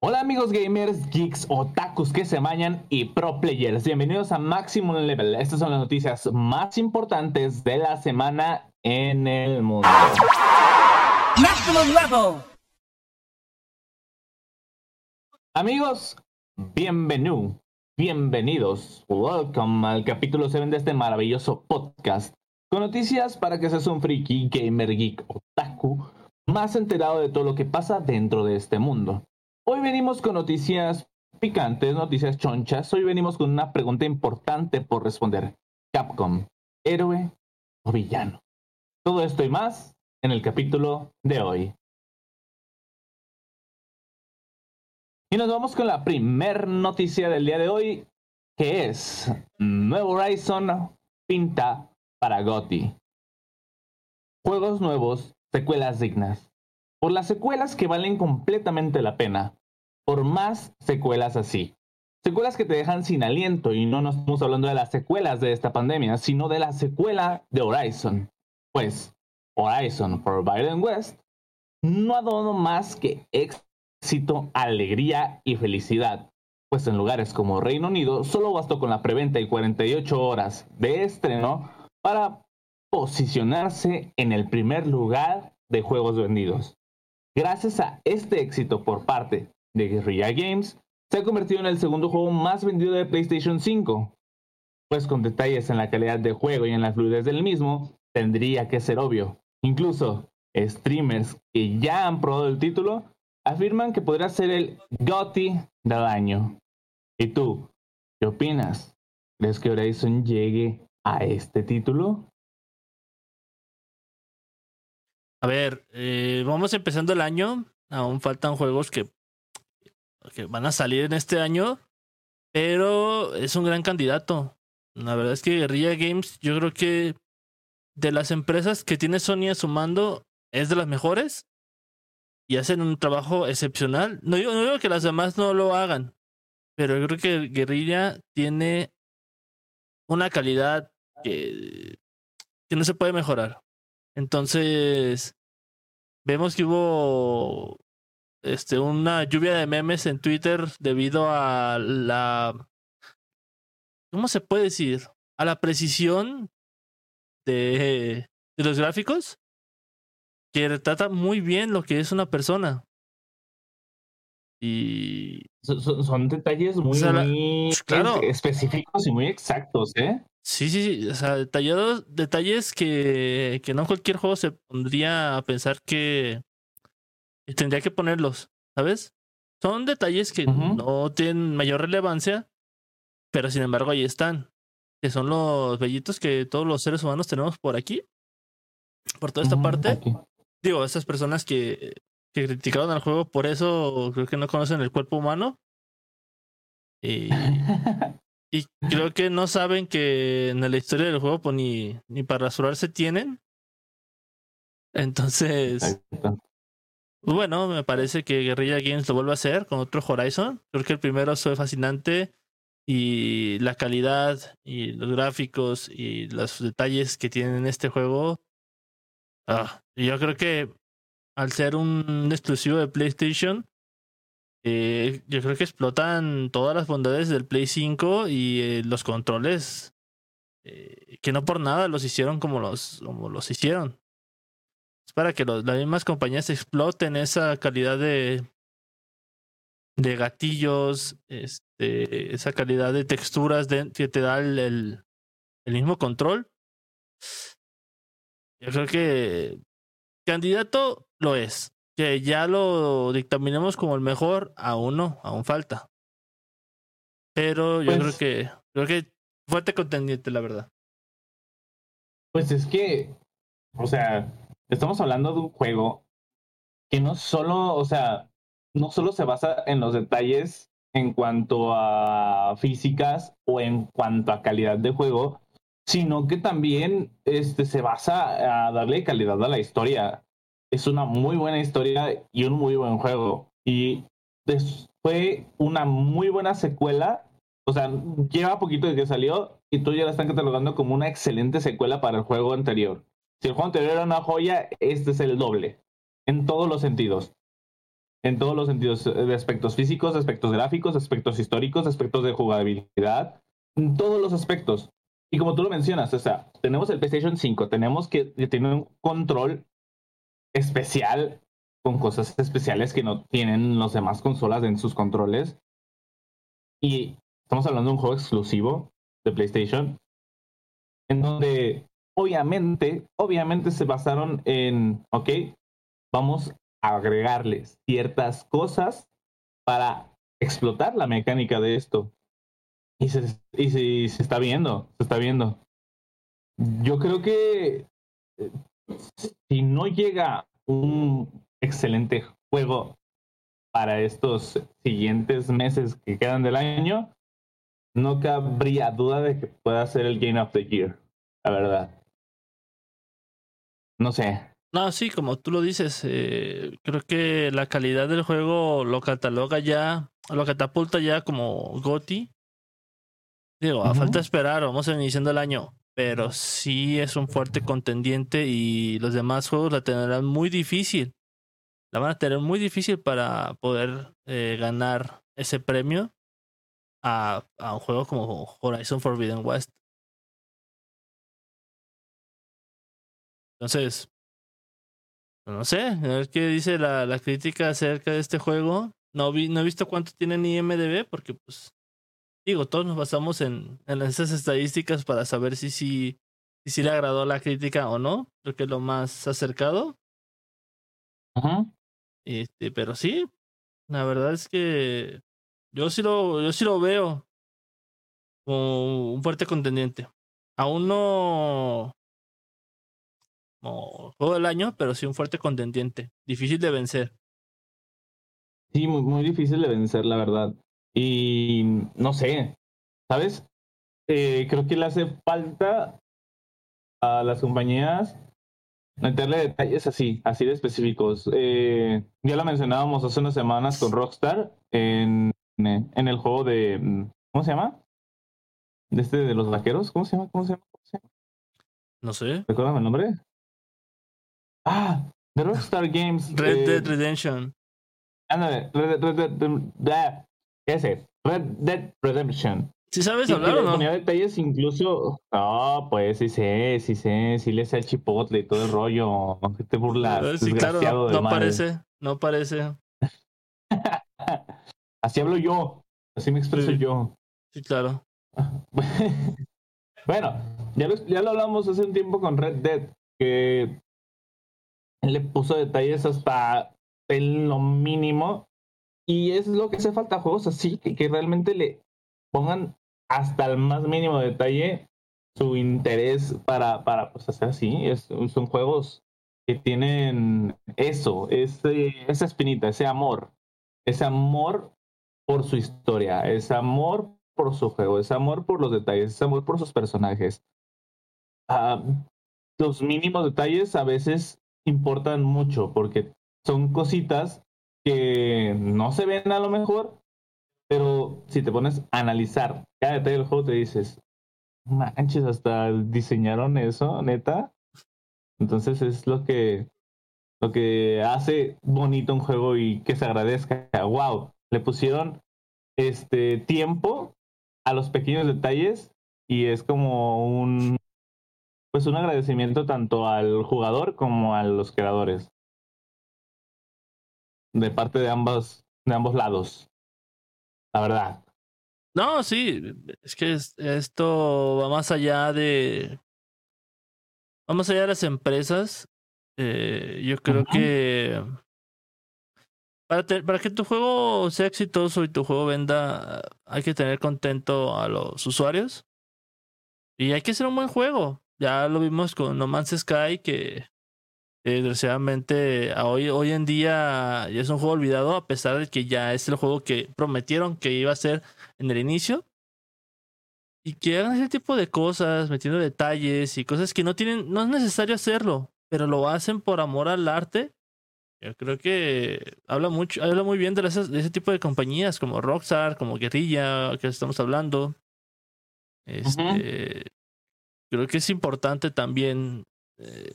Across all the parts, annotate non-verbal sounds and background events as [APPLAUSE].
Hola amigos gamers, geeks, otakus que se mañan y pro players. Bienvenidos a Maximum Level. Estas son las noticias más importantes de la semana en el mundo. Maximum Level. Amigos, bienvenidos, bienvenidos, welcome al capítulo 7 de este maravilloso podcast con noticias para que seas un friki, gamer, geek, otaku más enterado de todo lo que pasa dentro de este mundo. Hoy venimos con noticias picantes, noticias chonchas. Hoy venimos con una pregunta importante por responder. Capcom, héroe o villano. Todo esto y más en el capítulo de hoy. Y nos vamos con la primer noticia del día de hoy, que es Nuevo Horizon pinta para GOTY. Juegos nuevos, secuelas dignas. Por las secuelas que valen completamente la pena por más secuelas así. Secuelas que te dejan sin aliento y no nos estamos hablando de las secuelas de esta pandemia, sino de la secuela de Horizon. Pues Horizon Forbidden West no ha dado más que éxito, alegría y felicidad. Pues en lugares como Reino Unido solo bastó con la preventa y 48 horas de estreno para posicionarse en el primer lugar de juegos vendidos. Gracias a este éxito por parte de Guerrilla Games, se ha convertido en el segundo juego más vendido de PlayStation 5. Pues con detalles en la calidad de juego y en la fluidez del mismo, tendría que ser obvio. Incluso streamers que ya han probado el título afirman que podría ser el GOTY del año. ¿Y tú? ¿Qué opinas? ¿Crees que Horizon llegue a este título? A ver, eh, vamos empezando el año. Aún faltan juegos que que van a salir en este año, pero es un gran candidato. La verdad es que Guerrilla Games, yo creo que de las empresas que tiene Sony a su mando, es de las mejores y hacen un trabajo excepcional. No digo, no que las demás no lo hagan, pero yo creo que Guerrilla tiene una calidad que, que no se puede mejorar. Entonces, vemos que hubo este, una lluvia de memes en Twitter debido a la. ¿Cómo se puede decir? A la precisión de, de los gráficos que retrata muy bien lo que es una persona. Y. Son, detalles muy, específicos y muy exactos, ¿eh? Sí, sí, sí. O sea, detallados, detalles que, que no cualquier juego se pondría a pensar que, y tendría que ponerlos, ¿sabes? Son detalles que no tienen mayor relevancia, pero sin embargo ahí están. Que son los bellitos que todos los seres humanos tenemos por aquí. Por toda esta parte. Digo, esas personas que, que criticaron al juego por eso creo que no conocen el cuerpo humano. Y, [LAUGHS] y creo que no saben que en la historia del juego pues ni, ni para rasurarse tienen. Entonces, bueno, me parece que Guerrilla Games lo vuelve a hacer con otro Horizon. Creo que el primero fue fascinante y la calidad y los gráficos y los detalles que tienen en este juego. Ah, yo creo que al ser un exclusivo de PlayStation, eh, yo creo que explotan todas las bondades del Play 5 y eh, los controles eh, que no por nada los hicieron como los, como los hicieron. Para que las mismas compañías exploten esa calidad de, de gatillos, este, esa calidad de texturas de, que te da el, el, mismo control. Yo creo que candidato lo es. Que ya lo dictaminemos como el mejor, aún no, aún falta. Pero yo creo pues que creo que fuerte contendiente, la verdad. Pues es que, o sea, estamos hablando de un juego que no solo, o sea, no solo se basa en los detalles en cuanto a físicas o en cuanto a calidad de juego, sino que también este, se basa a darle calidad a la historia. Es una muy buena historia y un muy buen juego. Y fue una muy buena secuela. O sea, lleva poquito de que salió y tú ya la están catalogando como una excelente secuela para el juego anterior. Si el juego anterior era una joya, este es el doble, en todos los sentidos. en todos los sentidos, eh, de aspectos físicos, aspectos gráficos, aspectos históricos, aspectos de jugabilidad, en todos los aspectos. Y como tú lo mencionas, o sea, tenemos el PlayStation 5, tenemos que, que tiene un control especial con cosas especiales que no tienen las demás consolas en sus controles. Y estamos hablando de un juego exclusivo de PlayStation, en donde obviamente, obviamente se basaron en, ok, vamos a agregarle ciertas cosas para explotar la mecánica de esto. Y se, y se, se está viendo, se está viendo. Yo creo que eh, si no llega un excelente juego para estos siguientes meses que quedan del año, no cabría duda de que pueda ser el Game of the Year, la verdad. No sé. No, sí, como tú lo dices, eh, creo que la calidad del juego lo cataloga ya, lo catapulta ya como GOTI. Digo, a falta de esperar, vamos iniciando el año, pero sí es un fuerte contendiente y los demás juegos la tendrán muy difícil. La van a tener muy difícil para poder eh, ganar ese premio a, a un juego como Horizon Forbidden West. Entonces, no sé, a ver qué dice la, la crítica acerca de este juego. No, vi, no he visto cuánto tiene en IMDB porque, pues, digo, todos nos basamos en, en esas estadísticas para saber si sí si, si le agradó la crítica o no. Creo que es lo más acercado. Ujú. Este, pero sí, la verdad es que yo sí lo, yo sí lo veo como un fuerte contendiente. Aún no como juego del año, pero sí un fuerte contendiente. Difícil de vencer. Sí, muy, muy difícil de vencer, la verdad. Y no sé, ¿sabes? Eh, creo que le hace falta a las compañías meterle detalles así, así de específicos. Eh, ya lo mencionábamos hace unas semanas con Rockstar en, en el juego de. ¿Cómo se llama? De este de los vaqueros. ¿Cómo se llama? ¿Cómo se llama? ¿Cómo se llama? No sé. ¿Recuerdan el nombre? Ah, de Rockstar Games. Red eh, Dead Redemption. Ándale, Red, Red, Red, Red- Red- ese, Red Dead Redemption. ¿Sí sabes hablar o no? ponía detalles incluso. No, pues sí sé, sí sé, sí le sé el chipotle y todo el rollo. ¿Qué te burlas? Eh, sí, claro, no, no parece, no parece. [LAUGHS] Así hablo yo, así me expreso Sí. yo. Sí, claro. [LAUGHS] bueno, ya lo, ya lo hablamos hace un tiempo con Red Dead, que le puso detalles hasta en lo mínimo. Y es lo que hace falta juegos así, que, que realmente le pongan hasta el más mínimo detalle su interés para, para pues, hacer así. Es, son juegos que tienen eso, ese, esa espinita, ese amor, ese amor por su historia, ese amor por su juego, ese amor por los detalles, ese amor por sus personajes. Ah, los mínimos detalles a veces importan mucho porque son cositas que no se ven a lo mejor, pero si te pones a analizar cada detalle del juego, te dices, manches, hasta diseñaron eso, neta. Entonces es lo que lo que hace bonito un juego y que se agradezca. Wow, le pusieron este tiempo a los pequeños detalles y es como un pues un agradecimiento tanto al jugador como a los creadores de parte de ambos de ambos lados la verdad No, sí, es que es- esto va más allá de. Va más allá de las empresas. Eh, yo creo que. Para, te- para que tu juego sea exitoso y tu juego venda, hay que tener contento a los usuarios. Y hay que hacer un buen juego. Ya lo vimos con No Man's Sky, que eh, desgraciadamente hoy, hoy en día ya es un juego olvidado, a pesar de que ya es el juego que prometieron que iba a ser en el inicio. Y que hagan ese tipo de cosas, metiendo detalles y cosas que no tienen, no es necesario hacerlo, pero lo hacen por amor al arte. Yo creo que habla mucho, habla muy bien de, esas- de ese tipo de compañías como Rockstar, como Guerrilla, que estamos hablando. Este, Creo que es importante también eh,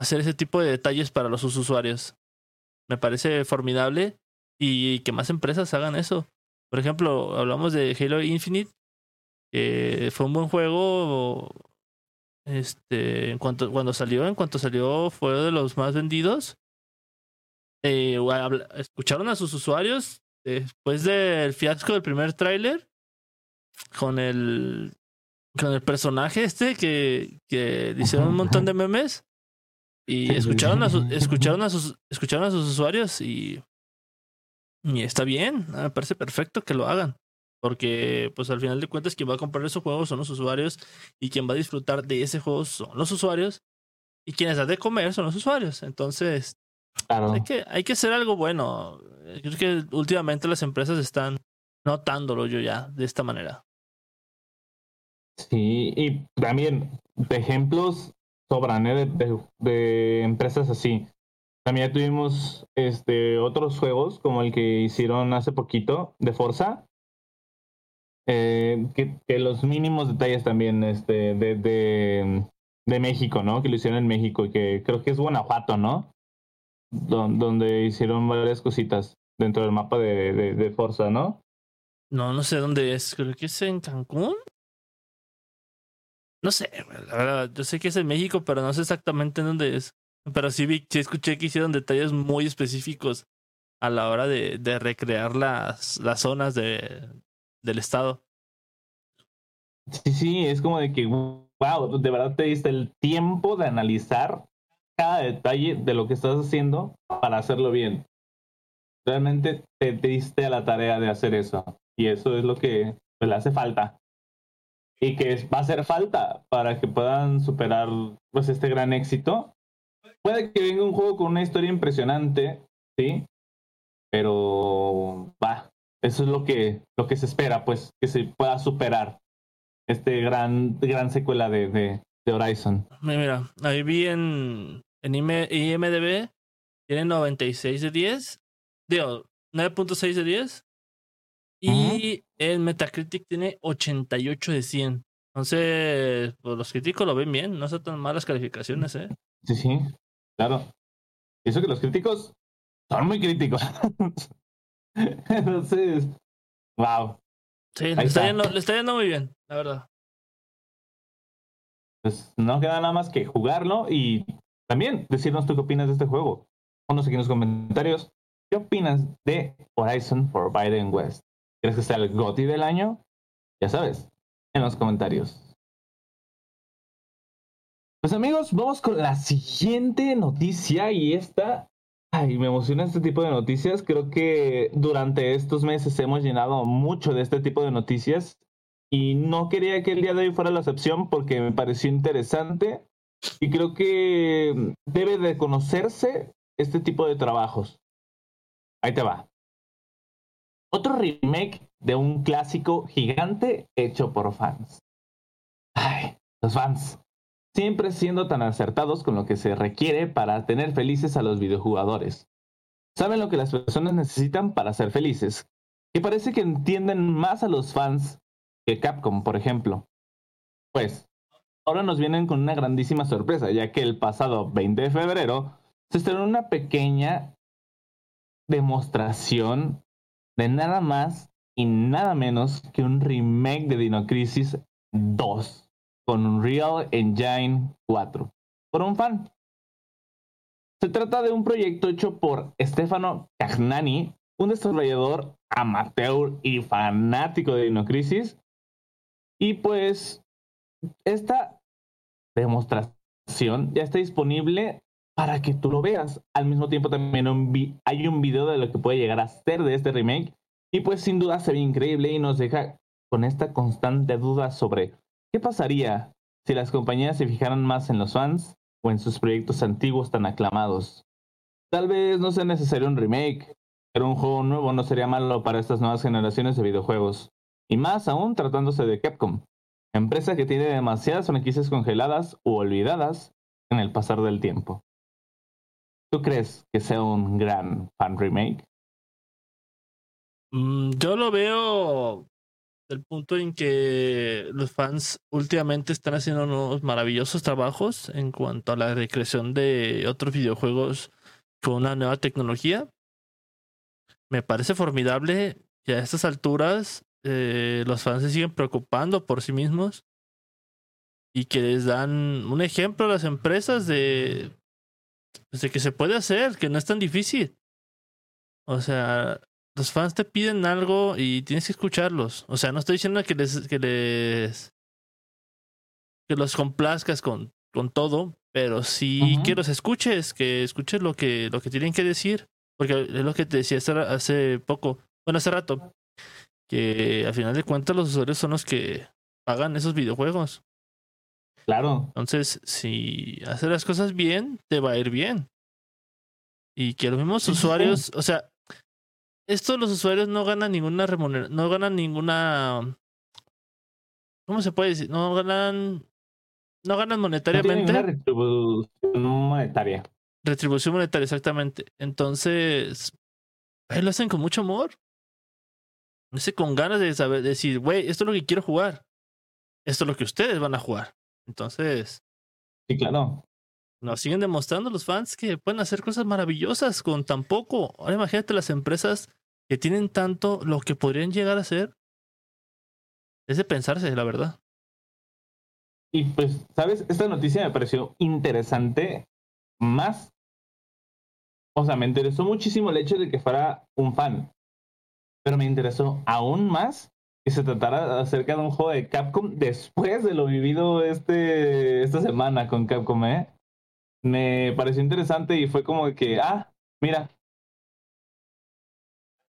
hacer ese tipo de detalles para los usuarios. me parece formidable y que más empresas hagan eso. Por ejemplo, hablamos de Halo Infinite, que fue un buen juego. Este, en cuanto cuando salió, en cuanto salió, fue de los más vendidos. Eh, escucharon a sus usuarios después del fiasco del primer tráiler con el con el personaje este que, que hicieron un montón de memes y escucharon a sus escucharon a sus escucharon a sus usuarios y y está bien, me parece perfecto que lo hagan. Porque, pues al final de cuentas, quien va a comprar esos juegos son los usuarios y quien va a disfrutar de ese juego son los usuarios y quienes dan de comer son los usuarios. Entonces, hay, que, hay que hacer algo bueno. Creo que últimamente las empresas están notándolo yo ya de esta manera. Sí, y también de ejemplos sobran ¿eh? de, de, empresas así. También tuvimos este, otros juegos como el que hicieron hace poquito de Forza. Eh, que, los mínimos detalles también este, de, de, de, México, ¿no? Que lo hicieron en México y que creo que es Guanajuato, ¿no? donde hicieron varias cositas dentro del mapa de, de Forza, ¿no? No, no sé dónde es. Creo que es en Cancún. No sé, la verdad, yo sé que es en México, pero no sé exactamente dónde es. Pero sí, vi, sí escuché que hicieron detalles muy específicos a la hora de, de recrear las, las zonas de, del estado. Sí, sí, es como de que, wow, de verdad te diste el tiempo de analizar cada detalle de lo que estás haciendo para hacerlo bien. Realmente te, diste a la tarea de hacer eso. Y eso es lo que pues, le hace falta y que va a hacer falta para que puedan superar pues este gran éxito. Puede que venga un juego con una historia impresionante, sí, pero va, eso es lo que lo que se espera, pues que se pueda superar este gran gran secuela de, de, Horizon. Mira, ahí vi en en IMDb tiene 96 de 10, digo 9.6 de 10 y el Metacritic tiene 88 de 100. Entonces, pues los críticos lo ven bien, no son tan malas calificaciones, ¿eh? Sí, sí, claro. Eso que los críticos son muy críticos. [LAUGHS] Entonces, wow. Sí, le está, yendo, le está, yendo, muy bien, la verdad. Pues no queda nada más que jugarlo y también decirnos tú qué opinas de este juego. Ponnos aquí en los comentarios. ¿Qué opinas de Horizon for Biden West? ¿Crees que sea el GOTI del año? Ya sabes, en los comentarios. Pues amigos, vamos con la siguiente noticia y esta, ay, me emociona este tipo de noticias. Creo que durante estos meses hemos llenado mucho de este tipo de noticias y no quería que el día de hoy fuera la excepción porque me pareció interesante y creo que debe de conocerse este tipo de trabajos. Ahí te va. Otro remake de un clásico gigante hecho por fans. Ay, los fans. Siempre siendo tan acertados con lo que se requiere para tener felices a los videojugadores. Saben lo que las personas necesitan para ser felices. Que parece que entienden más a los fans que Capcom, por ejemplo. Pues, ahora nos vienen con una grandísima sorpresa, ya que el pasado 20 de febrero se estrenó una pequeña demostración de nada más y nada menos que un remake de Dino Crisis 2 con Unreal Engine 4 por un fan. Se trata de un proyecto hecho por Stefano Cagnani, un desarrollador amateur y fanático de Dino Crisis. Y pues esta demostración ya está disponible para que tú lo veas. Al mismo tiempo también hay un video de lo que puede llegar a ser de este remake. Y pues sin duda se ve increíble y nos deja con esta constante duda sobre qué pasaría si las compañías se fijaran más en los fans o en sus proyectos antiguos tan aclamados. Tal vez no sea necesario un remake, pero un juego nuevo no sería malo para estas nuevas generaciones de videojuegos. Y más aún tratándose de Capcom, empresa que tiene demasiadas franquicias congeladas u olvidadas en el pasar del tiempo. ¿Tú crees que sea un gran fan remake? Mm, yo lo veo del punto en que los fans últimamente están haciendo unos maravillosos trabajos en cuanto a la recreación de otros videojuegos con una nueva tecnología. Me parece formidable que a estas alturas eh, los fans se siguen preocupando por sí mismos y que les dan un ejemplo a las empresas de, pues, de que se puede hacer, que no es tan difícil. O sea, los fans te piden algo y tienes que escucharlos. O sea, no estoy diciendo que les que les que los complazcas con, con todo, pero sí que los escuches, que escuches lo que lo que tienen que decir, porque es lo que te decía hace poco, bueno, hace rato, que al final de cuentas los usuarios son los que pagan esos videojuegos. Claro. Entonces, si haces las cosas bien, te va a ir bien. Y que los mismos usuarios, o sea, esto los usuarios no ganan ninguna remuneración, no ganan ninguna... ¿Cómo se puede decir? No ganan... No ganan monetariamente. No retribución monetaria. Retribución monetaria, exactamente. Entonces, lo hacen con mucho amor. No sé, con ganas de saber, decir, güey, esto es lo que quiero jugar. Esto es lo que ustedes van a jugar. Entonces. Sí, claro. Nos siguen demostrando los fans que pueden hacer cosas maravillosas con tan poco. Ahora imagínate las empresas que tienen tanto lo que podrían llegar a ser. Es de pensarse, la verdad. Y pues, ¿sabes? Esta noticia me pareció interesante más. O sea, me interesó muchísimo el hecho de que fuera un fan. Pero me interesó aún más que se tratara acerca de un juego de Capcom después de lo vivido este, esta semana con Capcom, ¿eh? Me pareció interesante y fue como que, ah, mira,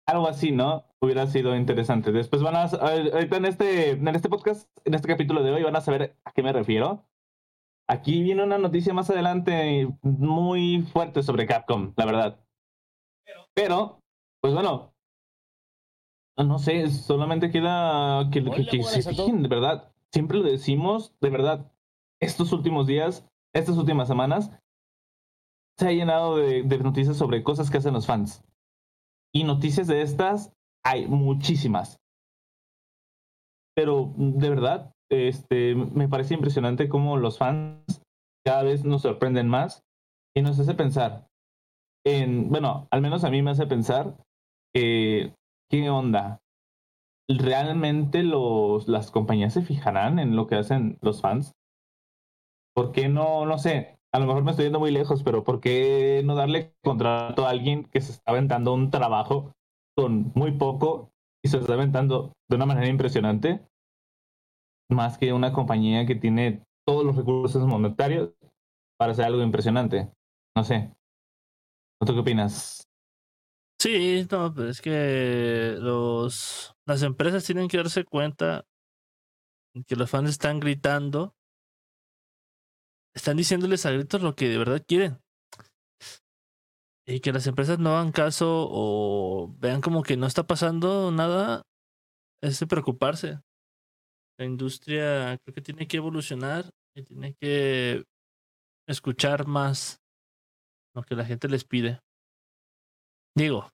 algo así, ¿no? Hubiera sido interesante. Después van a, ahorita en este, en este podcast, en este capítulo de hoy, van a saber a qué me refiero. Aquí viene una noticia más adelante muy fuerte sobre Capcom, la verdad. Pero, pues bueno, no sé, solamente queda que, que, se fijen, [LAUGHS] de verdad. Siempre lo decimos, de verdad, estos últimos días, estas últimas semanas, se ha llenado de noticias sobre cosas que hacen los fans. Y noticias de estas hay muchísimas. Pero de verdad, este, me parece impresionante cómo los fans cada vez nos sorprenden más y nos hace pensar en, bueno, al menos a mí me hace pensar, eh, ¿qué onda? ¿Realmente los, las compañías se fijarán en lo que hacen los fans? ¿Por qué no, no sé, a lo mejor me estoy yendo muy lejos, pero ¿por qué no darle contrato a alguien que se está aventando un trabajo con muy poco y se está aventando de una manera impresionante? Más que una compañía que tiene todos los recursos monetarios para hacer algo impresionante. No sé. ¿Tú qué opinas? Sí, no, pero es que los las empresas tienen que darse cuenta que los fans están gritando están diciéndoles a gritos lo que de verdad quieren. Y que las empresas no hagan caso o vean como que no está pasando nada, es de preocuparse. La industria creo que tiene que evolucionar y tiene que escuchar más lo que la gente les pide. Digo,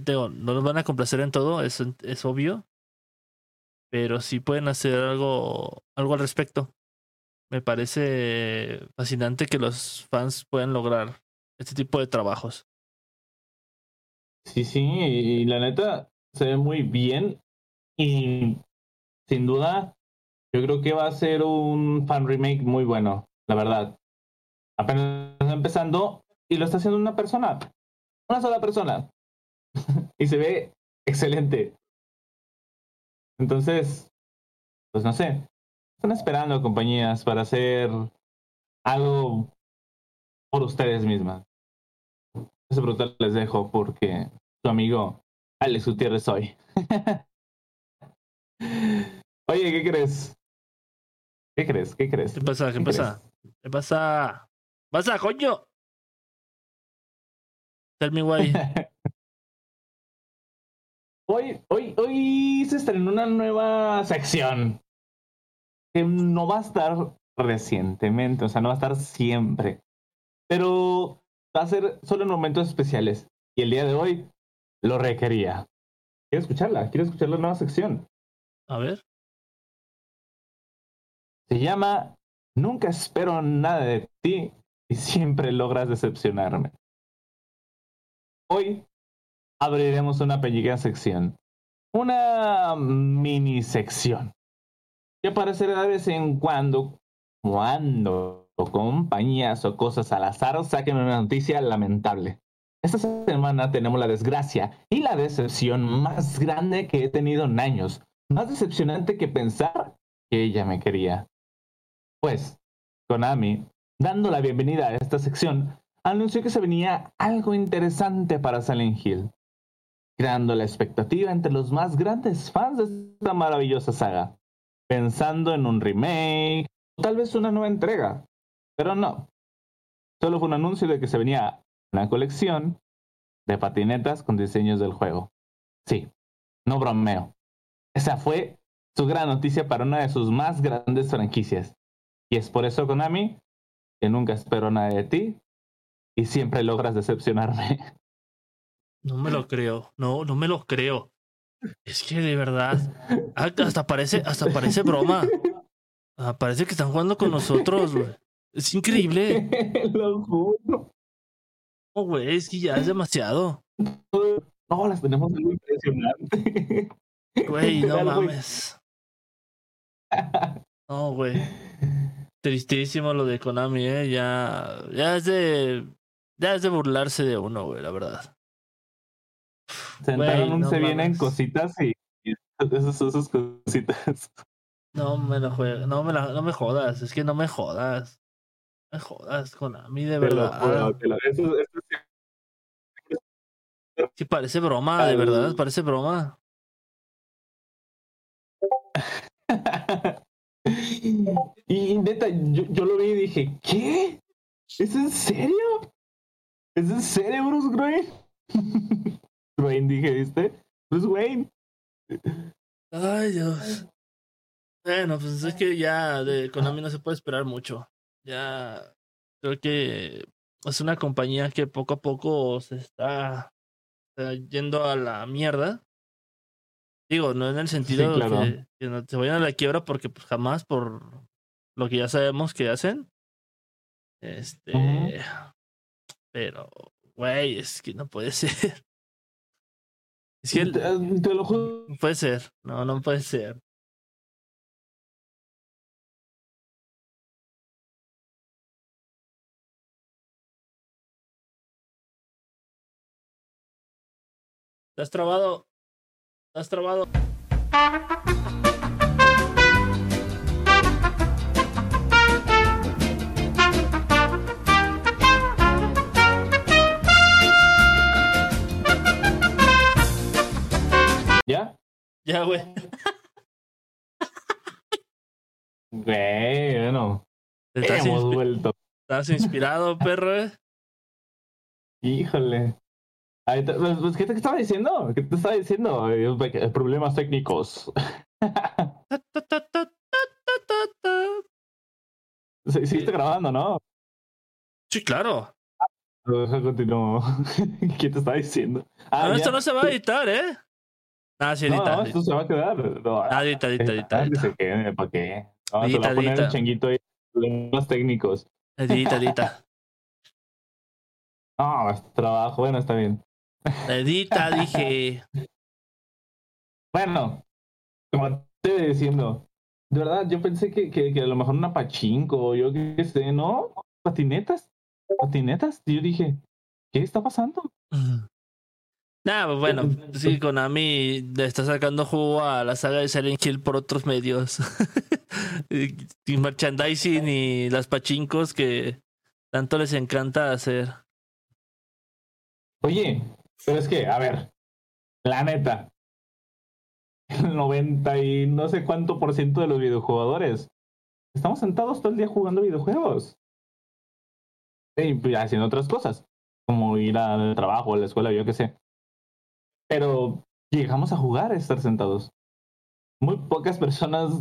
digo no los van a complacer en todo, es, es obvio, pero sí pueden hacer algo, algo al respecto me parece fascinante que los fans puedan lograr este tipo de trabajos. Sí, sí, y la neta se ve muy bien y sin duda yo creo que va a ser un fan remake muy bueno, la verdad. Apenas empezando y lo está haciendo una persona, una sola persona. [LAUGHS] y se ve excelente. Entonces, pues no sé, están esperando compañías para hacer algo por ustedes mismas. Ese brutal les dejo porque su amigo Alex Gutiérrez soy. [LAUGHS] Oye, ¿qué crees? ¿Qué crees? ¿Qué crees? ¿Qué pasa? ¿Qué, pasa? ¿Qué pasa? ¿Qué pasa, coño? Tell me why. [LAUGHS] hoy, hoy, hoy se estrenó una nueva sección que no va a estar recientemente, o sea, no va a estar siempre, pero va a ser solo en momentos especiales. Y el día de hoy lo requería. Quiero escucharla, quiero escuchar la nueva sección. A ver. Se llama Nunca espero nada de ti y siempre logras decepcionarme. Hoy abriremos una pequeña sección, una mini sección, que aparecerá de vez en cuando, cuando compañías o cosas al azar saquen una noticia lamentable. Esta semana tenemos la desgracia y la decepción más grande que he tenido en años. Más decepcionante que pensar que ella me quería. Pues, Konami, dando la bienvenida a esta sección, anunció que se venía algo interesante para Silent Hill, creando la expectativa entre los más grandes fans de esta maravillosa saga, pensando en un remake o tal vez una nueva entrega. Pero no, solo fue un anuncio de que se venía una colección de patinetas con diseños del juego. Sí, no bromeo. Esa fue su gran noticia para una de sus más grandes franquicias. Y es por eso, Konami, que nunca espero nada de ti y siempre logras decepcionarme. No me lo creo, no, no me lo creo. Es que de verdad, ah, hasta parece, hasta parece broma. Ah, parece que están jugando con nosotros, güey. Es increíble. [LAUGHS] lo juro. No, güey, es que ya es demasiado. No, las tenemos algo impresionante. Güey, no mames. [LAUGHS] No, güey. Tristísimo lo de Konami, eh. Ya, ya es de, ya es de burlarse de uno, güey, la verdad. Sentaron un no se vienen cositas y, y esas, esas cositas. No me lo juega, no me la, no me jodas, es que no me jodas. No me jodas, Konami, de Te lo verdad. eso- eso Sí, parece broma, de verdad, parece broma. [LAUGHS] y neta, yo, yo lo vi y dije, ¿qué? ¿Es en serio? ¿Es en serio, Bruce Wayne? Wayne, dije, ¿viste? Bruce Wayne. Ay, Dios. Bueno, pues es que ya de Konami no se puede esperar mucho. Ya creo que es una compañía que poco a poco se está, está yendo a la mierda. Digo, no en el sentido claro. que, que no se vayan a la quiebra porque pues, jamás por lo que ya sabemos que hacen. Este. Pero güey, es que no puede [LAUGHS] ser. Es que el- Te, te lo juro. no puede ser, no, no puede ser. ¿Te has trabado? ¿Te has trabado? ¿Ya? Ya, güey. Güey, bueno. Estás, Hemos inspi- vuelto. estás inspirado, [LAUGHS] perro, eh. Híjole. Pues, pues, ¿Qué te estaba diciendo? ¿Qué te estaba diciendo? Eh, Problemas técnicos. Sí, Seguiste grabando, ¿no? Sí, claro. Deja, Continúo. [LAUGHS] ¿Qué te estaba diciendo? Ah, No, esto no se va a editar, ¿eh? Ah, sí, No, edita. no, esto se va a quedar. No, Ah, edita, edita, edita, ah, edita. se quede, ¿para qué? Vamos a Edita, poner el edita. changuito ahí. Problemas técnicos. Edita, edita. [LAUGHS] No, es trabajo. Bueno, está bien. Edita, [LAUGHS] dije. Bueno, como te iba diciendo, de verdad, yo pensé que, que, que a lo mejor una pachinko, yo qué sé, ¿no? Patinetas, patinetas. Y yo dije, ¿qué está pasando? Nah, pues bueno, [LAUGHS] sí, Konami le está sacando jugo a la saga de Silent Hill por otros medios. [LAUGHS] y merchandising y las pachincos que tanto les encanta hacer. Oye, pero es que, a ver, la neta, el 90 y no sé cuánto por ciento de los videojugadores estamos sentados todo el día jugando videojuegos. Y pues, haciendo otras cosas, como ir al trabajo, a la escuela, yo qué sé. Pero llegamos a jugar a estar sentados. Muy pocas personas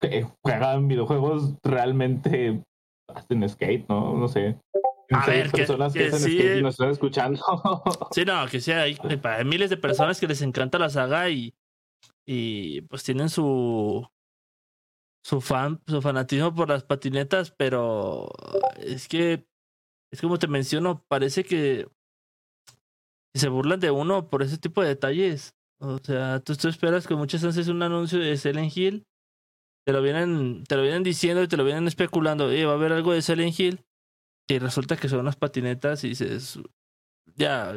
que juegan videojuegos realmente hacen skate, ¿no? No sé. A ver, que- personas que, que hacen sí, nos están escuchando. [LAUGHS] Sí, no, que sí, hay, hay miles de personas que les encanta la saga y, y pues tienen su su fan, su fanatismo por las patinetas, pero es que es como te menciono, parece que y se burlan de uno por ese tipo de detalles. O sea, tú, tú esperas que muchas veces un anuncio de Silent Hill, te lo vienen, te lo vienen diciendo y te lo vienen especulando, va a haber algo de Silent Hill, y resulta que son unas patinetas y dices, ya,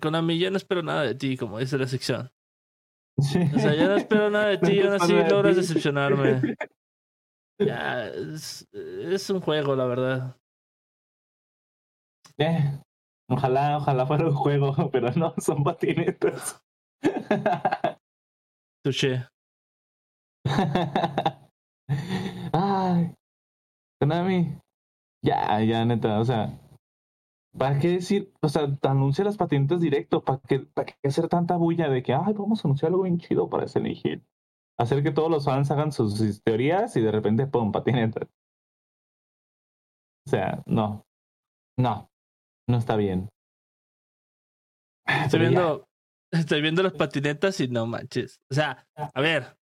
con a mí ya no espero nada de ti, como dice la sección. O sea, ya no espero nada de [LAUGHS] ti y aún así logras decepcionarme. [LAUGHS] Ya, es, es un juego, la verdad. Eh, ojalá, ojalá fuera un juego, [LAUGHS] pero no, son patinetas. [LAUGHS] Touché. [LAUGHS] Ay, Konami. Ya, ya, neta, o sea, ¿para qué decir? O sea, anuncia las patinetas directo, ¿para qué, para qué hacer tanta bulla de que, ay, vamos a anunciar algo bien chido para ese Hill? Hacer que todos los fans hagan sus teorías y de repente, pum, patinetas. O sea, no, no, no está bien. Estoy viendo, estoy viendo las patinetas y no manches. O sea, a ver,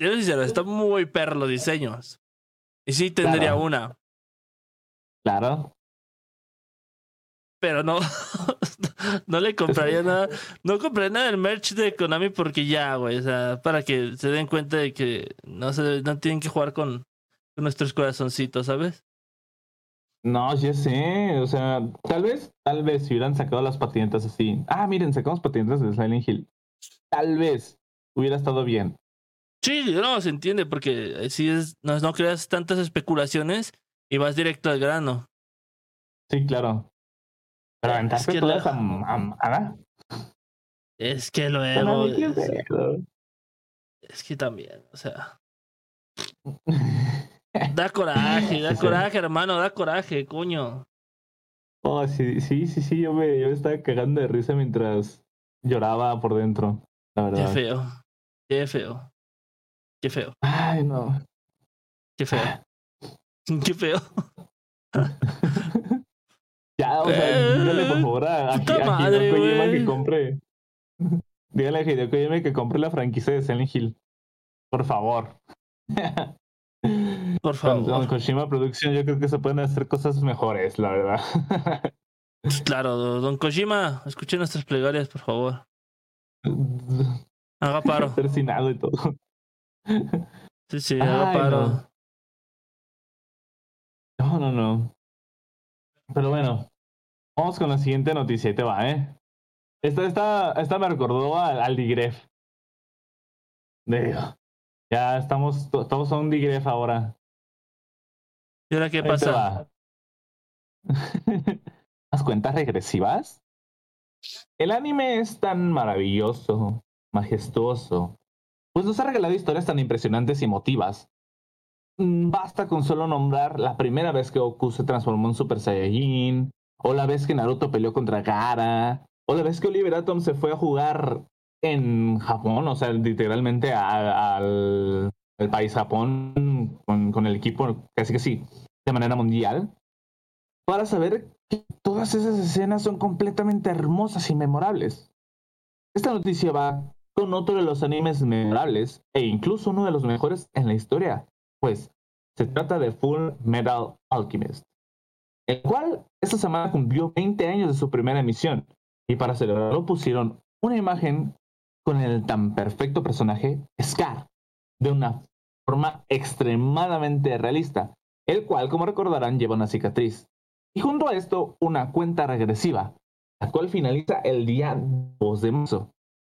yo sincero, están muy perros los diseños. Y sí tendría Claro. una, Claro. pero no, [LAUGHS] no le compraría nada. No compraría nada del merch de Konami porque ya, güey. O sea, para que se den cuenta de que no se no tienen que jugar con, con nuestros corazoncitos, ¿sabes? No, ya sé, o sea, tal vez, tal vez si hubieran sacado las patinetas así. Ah, miren, sacamos patinetas de Silent Hill. Tal vez hubiera estado bien. Sí, no, se entiende, porque si es, no, no creas tantas especulaciones y vas directo al grano. Sí, claro. Pero Es aventarte que todas la- a mamada. Es que luego. Konami, ¿qué Es, es que también, o sea. [LAUGHS] Da coraje, da [LAUGHS] coraje, hermano, da coraje, coño. Oh, sí, sí, sí, sí, yo me, yo me estaba cagando de risa mientras lloraba por dentro, la Qué verdad. feo. Qué feo. Qué feo. Ay, no. Qué feo. [LAUGHS] Qué feo. [LAUGHS] ya, o sea, Eh, dígale por favor a, a, Hideo madre, Kojima que compre. Dígale a Hideo Kojima que compre la franquicia de Silent Hill. Por favor. Por Con, con favor. Kojima Production yo creo que se pueden hacer cosas mejores, la verdad. Claro, don Kojima, escuche nuestras plegarias, por favor. [LAUGHS] Haga paro. Persinado y todo. Sí, sí, haga Ay, paro. no. No, no, no. Pero bueno, vamos con la siguiente noticia. Ahí te va, ¿eh? Esta, esta, esta me recordó al, al Digref. Digo, ya estamos, to- estamos a un Digref ahora. ¿Y ahora qué pasa? [LAUGHS] ¿Las cuentas regresivas? El anime es tan maravilloso, majestuoso, pues nos ha regalado historias tan impresionantes y emotivas. Mm, Basta con solo nombrar la primera vez que Goku se transformó en Super Saiyajin, o la vez que Naruto peleó contra Gaara, o la vez que Oliver Atom se fue a jugar en Japón, o sea, literalmente al, al país Japón con el equipo casi que sí, de manera mundial, para saber que todas esas escenas son completamente hermosas y memorables. Esta noticia va con otro de los animes memorables e incluso uno de los mejores en la historia, pues se trata de Full Metal Alchemist, el cual esta semana cumplió 20 años de su primera emisión y para celebrarlo pusieron una imagen con el tan perfecto personaje Scar, de una forma extremadamente realista, el cual, como recordarán, lleva una cicatriz. Y junto a esto, una cuenta regresiva, la cual finaliza el día 2 de marzo.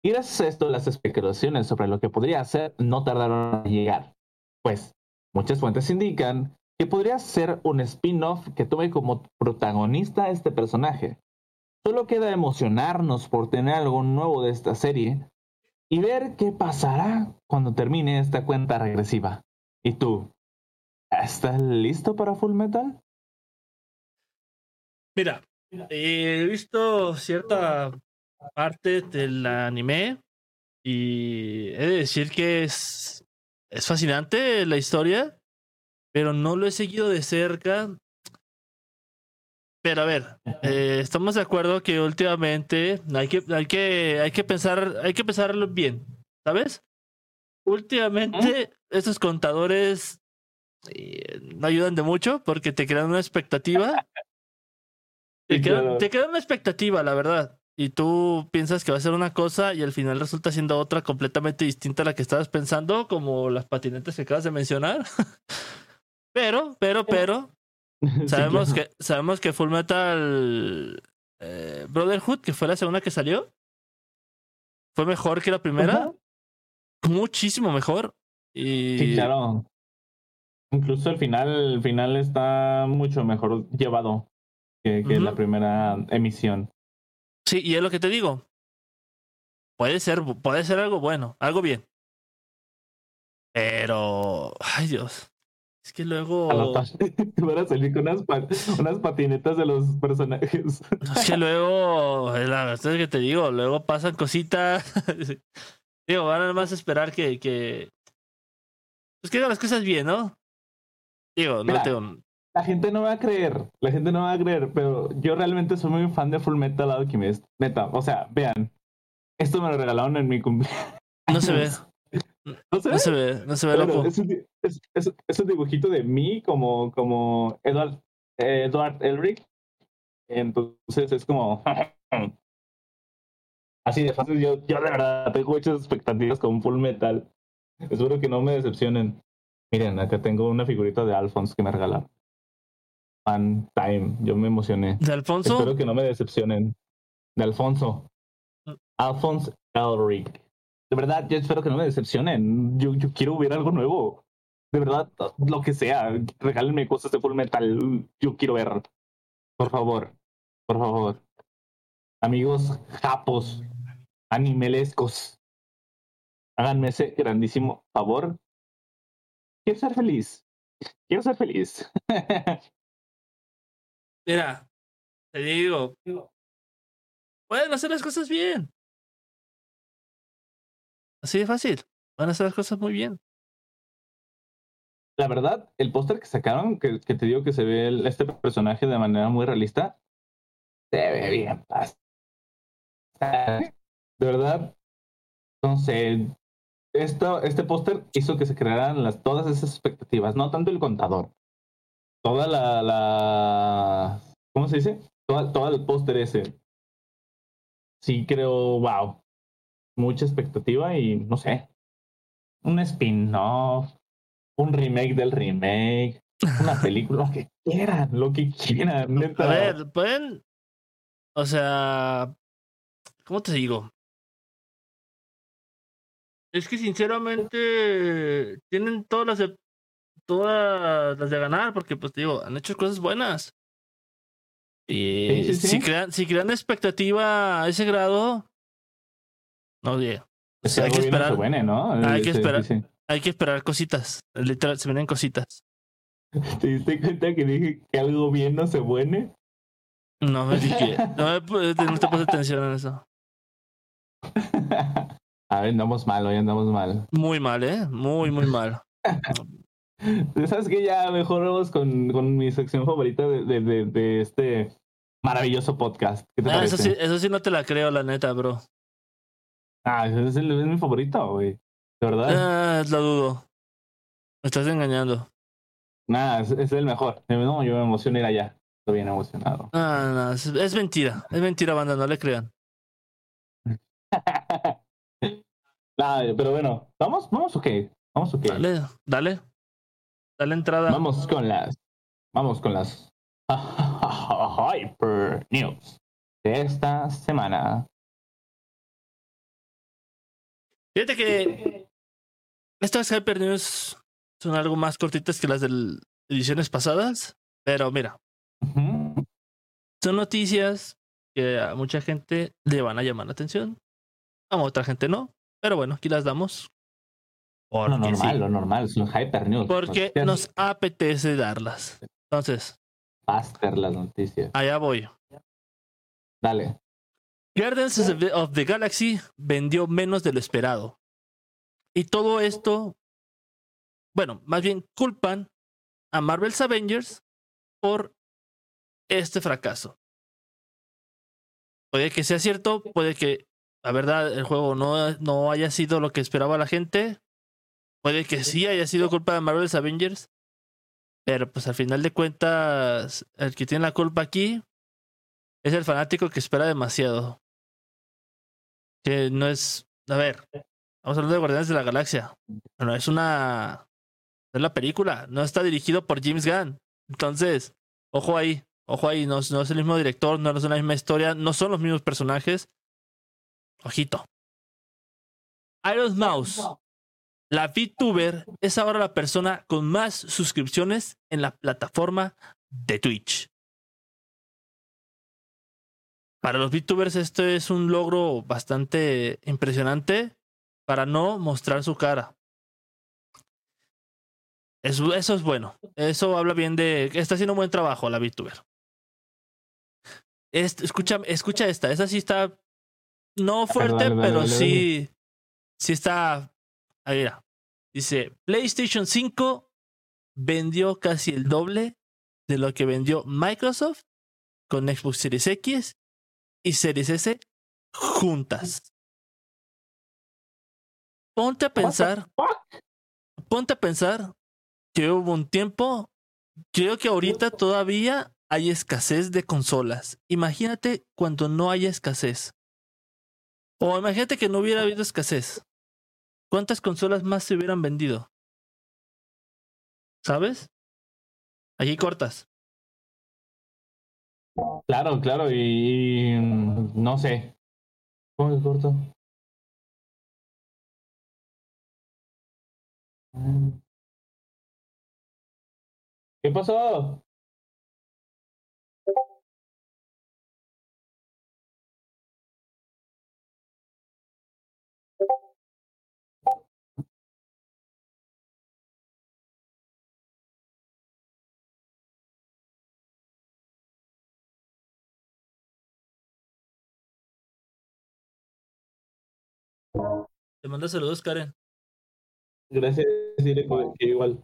Y gracias a esto, las especulaciones sobre lo que podría ser no tardaron en llegar. Pues, muchas fuentes indican que podría ser un spin-off que tome como protagonista a este personaje. Solo queda emocionarnos por tener algo nuevo de esta serie y ver qué pasará cuando termine esta cuenta regresiva. ¿Y tú? ¿Estás listo para Full Metal? Mira, he visto cierta parte del anime y he de decir que es, es fascinante la historia, pero no lo he seguido de cerca. Pero a ver, eh, estamos de acuerdo que últimamente hay que, hay que, hay que pensar, hay que pensarlo bien, ¿sabes? Últimamente estos contadores eh, no ayudan de mucho porque te crean una expectativa [LAUGHS] te, queda, te queda una expectativa, la verdad. Y tú piensas que va a ser una cosa y al final resulta siendo otra completamente distinta a la que estabas pensando, como las patinetas que acabas de mencionar. [LAUGHS] pero, pero, pero, [LAUGHS] sabemos que sabemos que Full Metal eh, Brotherhood, que fue la segunda que salió, fue mejor que la primera. Muchísimo mejor. Y... Sí, claro. Incluso el final, el final está mucho mejor llevado que, que la primera emisión. Sí, y es lo que te digo. Puede ser, puede ser algo bueno, algo bien. Pero, ay Dios. Es que luego. [LAUGHS] Te van a salir con unas, unas patinetas de los personajes. [LAUGHS] Es que luego, la es que te digo, luego pasan cositas. [LAUGHS] digo, van a más esperar que, que. Pues que hagan las cosas bien, ¿no? Digo, no tengo. La gente no va a creer, la gente no va a creer, pero yo realmente soy muy fan de Full Metal Alchemist. Neta, o sea, vean, esto me lo regalaron en mi cumpleaños. No se ve. ¿No se ve? No se ve, no se ve loco. Es un, es, es, un, dibujito de mí como, como Edward, Edward Elric. Entonces es como. [LAUGHS] Así de fácil. Yo, yo de verdad tengo muchas expectativas con Full Metal. Espero que no me decepcionen. Miren, acá tengo una figurita de Alphonse que me regalaron time. Yo me emocioné. ¿De Alfonso? Espero que no me decepcionen. De Alfonso. Mm. Alfonso Elric. De verdad, yo espero que no me decepcionen. Yo, yo quiero ver algo nuevo. De verdad, lo que sea. Regálenme cosas de full metal. Yo quiero ver. Por favor. Por favor. Amigos japos. Animelescos. Háganme ese grandísimo favor. Quiero ser feliz. Quiero ser feliz. [LAUGHS] Mira, te digo, pueden hacer las cosas bien. Así de fácil. Van a hacer las cosas muy bien. La verdad, el póster que sacaron, que, te digo que se ve este personaje de manera muy realista, se ve bien. De verdad, sé. Esto, este póster hizo que se crearan las, todas esas expectativas, no tanto el contador, toda la, ¿cómo se dice? Toda, todo el póster ese. Sí creo, wow, mucha expectativa y no sé, un spin-off, un remake del remake, una [LAUGHS] película, lo que quieran, lo que quieran. Neta. A ver, pueden, o sea, ¿cómo te digo? Es que sinceramente tienen todas las de todas las de ganar, porque pues te digo, han hecho cosas buenas. Y Si, crean, si crean expectativa a ese grado, no oye. hay que esperar. ¿no? Hay que esperar. Hay que esperar cositas. Literal, se vienen cositas. ¿Te diste cuenta que dije que algo bien no se buene? No me dije. No, [LAUGHS] no te puse atención en eso. A ver, andamos mal, hoy andamos mal. Muy mal, ¿eh? Muy, muy mal. [LAUGHS] ¿Sabes que Ya mejor vamos con, con mi sección favorita de, de, de, este maravilloso podcast. Ah, eso, sí, eso sí no te la creo, la neta, bro. Ah, ese es, es mi favorito, güey. De verdad. Ah, lo dudo. Me estás engañando. Nah, es, es el mejor. No, yo me emociono ir allá. Estoy bien emocionado. Ah, no, es, es mentira. Es mentira, banda, no le crean. [LAUGHS] nah, pero bueno, ¿vamos? ¿Vamos o qué? Vamos o qué? Dale, dale. Dale entrada. Vamos con las. Vamos con las. [LAUGHS] Hyper News de esta semana. Fíjate que estas Hyper News son algo más cortitas que las de ediciones pasadas, pero mira, son noticias que a mucha gente le van a llamar la atención, a otra gente no, pero bueno, aquí las damos lo normal, lo normal, son hyper news. Porque nos apetece darlas. Entonces. Faster las noticias. Allá voy. Dale. Guardians of the Galaxy vendió menos de lo esperado. Y todo esto, bueno, más bien culpan a Marvel's Avengers por este fracaso. Puede que sea cierto, puede que la verdad el juego no, no haya sido lo que esperaba la gente, Puede que sí haya sido culpa de Marvel's Avengers. Pero pues al final de cuentas, el que tiene la culpa aquí es el fanático que espera demasiado. Que no es. A ver, vamos a hablar de Guardianes de la Galaxia. No es una. Es la película. No está dirigido por James Gunn. Entonces, ojo ahí. Ojo ahí. No, no es el mismo director, no es la misma historia, no son los mismos personajes. Ojito. Iron Mouse, la VTuber, es ahora la persona con más suscripciones en la plataforma de Twitch. Para los VTubers esto es un logro bastante impresionante para no mostrar su cara. Eso, eso es bueno. Eso habla bien de está haciendo un buen trabajo la VTuber. Este, escucha, escucha esta. Esta sí está no fuerte, dale, dale, pero dale, sí, sí está. Ahí mira. Dice, PlayStation 5 vendió casi el doble de lo que vendió Microsoft con Xbox Series X y Series S juntas. Ponte a pensar, ponte a pensar que hubo un tiempo, creo que ahorita todavía hay escasez de consolas. Imagínate cuando no haya escasez. O imagínate que no hubiera habido escasez. ¿Cuántas consolas más se hubieran vendido? ¿Sabes? Aquí cortas. Claro, claro, y, y, mm, no sé. ¿Cómo que corto? ¿Qué pasó? Te manda saludos, Karen. Gracias, que igual.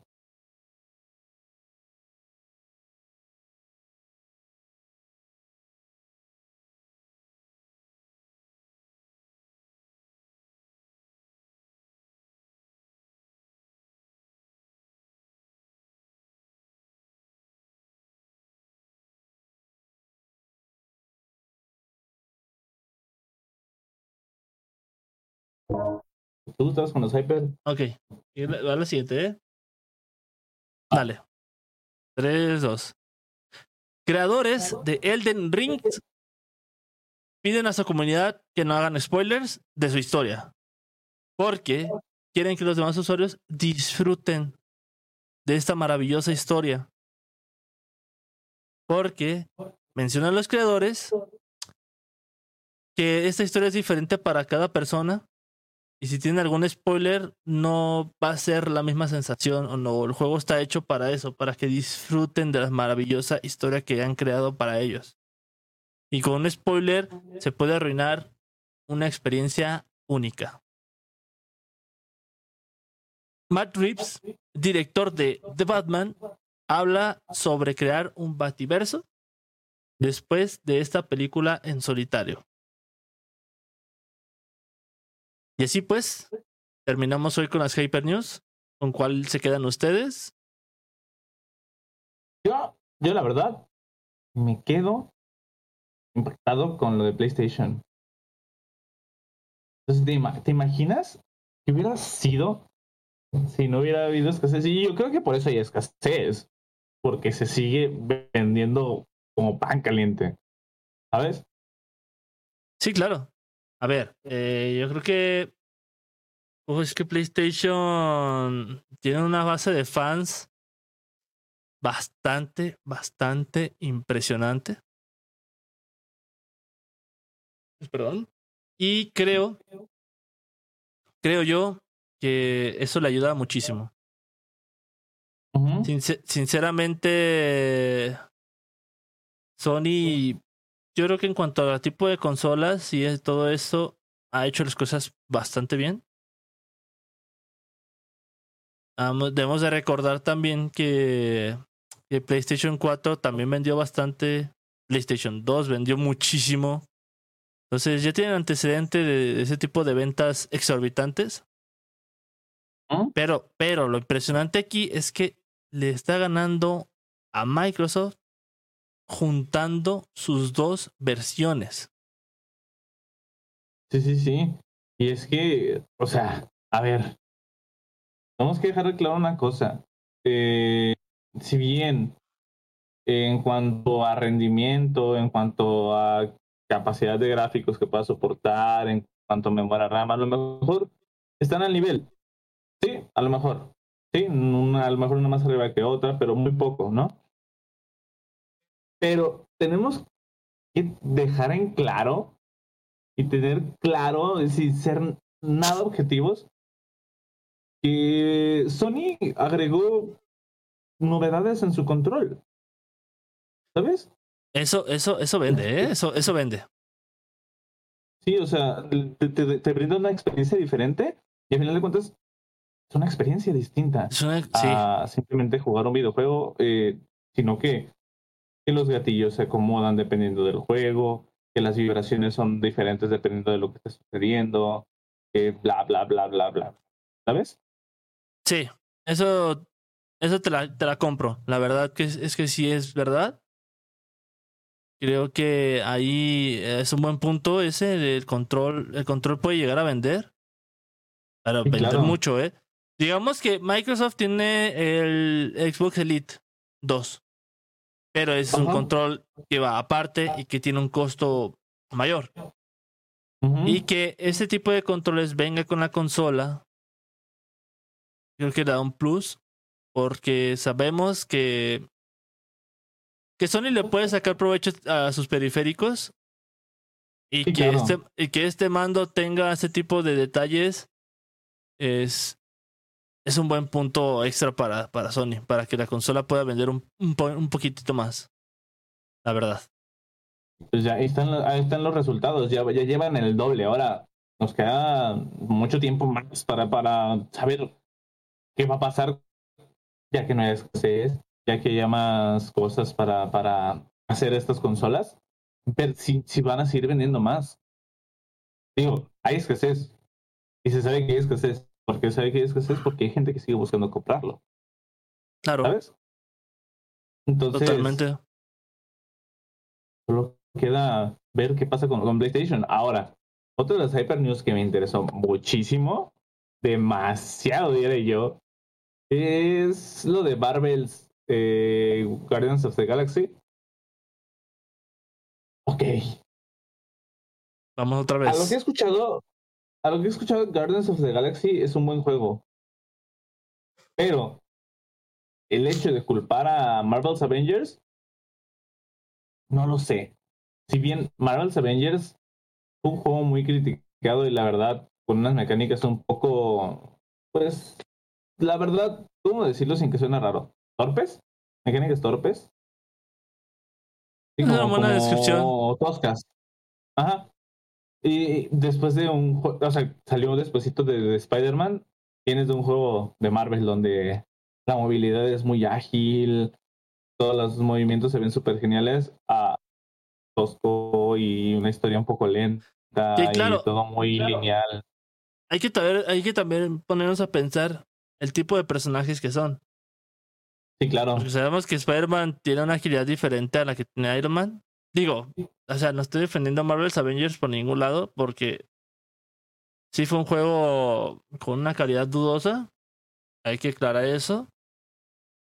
¿Tú estás con los Hyper? Ok. Y va la siguiente, ¿eh? Dale. 3, 2. Creadores de Elden Ring piden a su comunidad que no hagan spoilers de su historia. Porque quieren que los demás usuarios disfruten de esta maravillosa historia. Porque mencionan los creadores que esta historia es diferente para cada persona y si tiene algún spoiler, no va a ser la misma sensación o no. El juego está hecho para eso, para que disfruten de la maravillosa historia que han creado para ellos. Y con un spoiler se puede arruinar una experiencia única. Matt Reeves, director de The Batman, habla sobre crear un Bativerso después de esta película en solitario. Y así pues, terminamos hoy con las Hyper News. ¿Con cuál se quedan ustedes? Yo, yo la verdad, me quedo impactado con lo de PlayStation. Entonces, ¿te, ima- te imaginas que hubiera sido si no hubiera habido escasez? Y yo creo que por eso hay escasez, porque se sigue vendiendo como pan caliente. ¿Sabes? Sí, claro. A ver, eh, yo creo que. Es que PlayStation tiene una base de fans bastante, bastante impresionante. Perdón. Y creo, creo yo que eso le ayuda muchísimo. Sincer- sinceramente, Sony, yo creo que en cuanto a tipo de consolas y es- todo eso, ha hecho las cosas bastante bien. Debemos de recordar también que, que PlayStation 4 también vendió bastante, PlayStation 2 vendió muchísimo. Entonces ya tienen antecedente de ese tipo de ventas exorbitantes. Pero, pero lo impresionante aquí es que le está ganando a Microsoft juntando sus dos versiones. Sí, sí, sí. Y es que, o sea, a ver, tenemos que dejar de claro una cosa. Eh, si bien en cuanto a rendimiento, en cuanto a capacidad de gráficos que pueda soportar, en cuanto a memoria RAM, a lo mejor están al nivel. Sí, a lo mejor. Sí, una, a lo mejor una más arriba que otra, pero muy poco, ¿no? Pero tenemos que dejar en claro y tener claro, sin ser nada objetivos, que Sony agregó novedades en su control. ¿Sabes? Eso, eso, eso vende, ¿eh? Eso, eso vende. Sí, o sea, te, te, brinda una experiencia diferente y al final de cuentas es una experiencia distinta a simplemente jugar un videojuego, eh, sino que, que los gatillos se acomodan dependiendo del juego, que las vibraciones son diferentes dependiendo de lo que está sucediendo, que bla, bla, bla, bla, bla. ¿Sabes? Sí, eso, eso te la, te la compro. La verdad que es, es que sí es verdad. Creo que ahí es un buen punto ese del control. El control puede llegar a vender. Para vender mucho, ¿eh? Digamos que Microsoft tiene el Xbox Elite 2. Pero es un control que va aparte y que tiene un costo mayor. Y que ese tipo de controles venga con la consola, creo que da un plus, porque sabemos que que Sony le puede sacar provecho a sus periféricos y, que, este, y que este mando tenga ese tipo de detalles es, es un buen punto extra para, para Sony, para que la consola pueda vender un, un, poquitito más. La verdad. Pues ya ahí están, ahí están los resultados, ya, ya llevan el doble. Ahora nos queda mucho tiempo más para, para saber qué va a pasar, ya que no hay escasez, ya que haya más cosas para, para hacer estas consolas, pero si, si van a seguir vendiendo más. Digo, hay escasez. Y se sabe que hay escasez. ¿Por qué sabe que hay escasez? Porque hay gente que sigue buscando comprarlo. Claro. ¿Sabes? Entonces. Totalmente. Solo queda ver qué pasa con, con PlayStation. Ahora, otra de las Hyper News que me interesó muchísimo, demasiado diré yo, es lo de Barbells eh, Guardians of the Galaxy. Ok. Vamos otra vez. A lo que he escuchado, a lo que he escuchado, Guardians of the Galaxy es un buen juego. Pero el hecho de culpar a Marvel's Avengers, no lo sé. Si bien Marvel's Avengers es un juego muy criticado y la verdad con unas mecánicas un poco, pues, la verdad, ¿cómo decirlo sin que suene raro? torpes, mecánicas torpes. Sí, como, Una buena descripción. Toscas. Ajá. Y después de un juego, o sea, salió despuésito de, de Spider-Man, tienes de un juego de Marvel donde la movilidad es muy ágil, todos los movimientos se ven súper geniales, a tosco y una historia un poco lenta y todo muy lineal. Hay que, hay que también ponernos a pensar el tipo de personajes que son. Sí, claro. Porque sabemos que Spider-Man tiene una agilidad diferente a la que tiene Iron Man. Digo, o sea, no estoy defendiendo a Marvel's Avengers por ningún lado, porque sí fue un juego con una calidad dudosa. Hay que aclarar eso.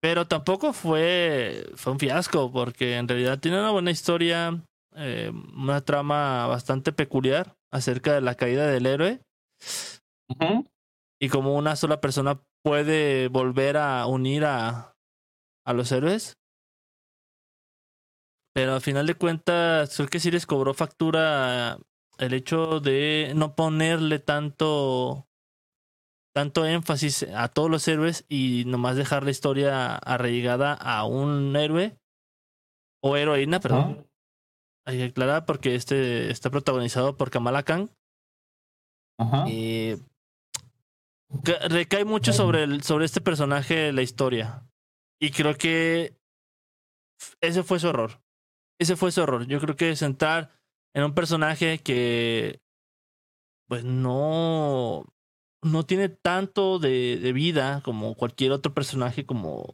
Pero tampoco fue, fue un fiasco, porque en realidad tiene una buena historia, eh, una trama bastante peculiar acerca de la caída del héroe. Y como una sola persona puede volver a unir a, a los héroes. Pero al final de cuentas, creo que sí les cobró factura el hecho de no ponerle tanto tanto énfasis a todos los héroes y nomás dejar la historia arraigada a un héroe o heroína, perdón. Hay que aclarar porque este está protagonizado por Kamala Khan. Ajá. Y recae mucho sobre, el, sobre este personaje la historia. Y creo que ese fue su error. Ese fue su error. Yo creo que sentar en un personaje que pues no no tiene tanto de, de vida como cualquier otro personaje como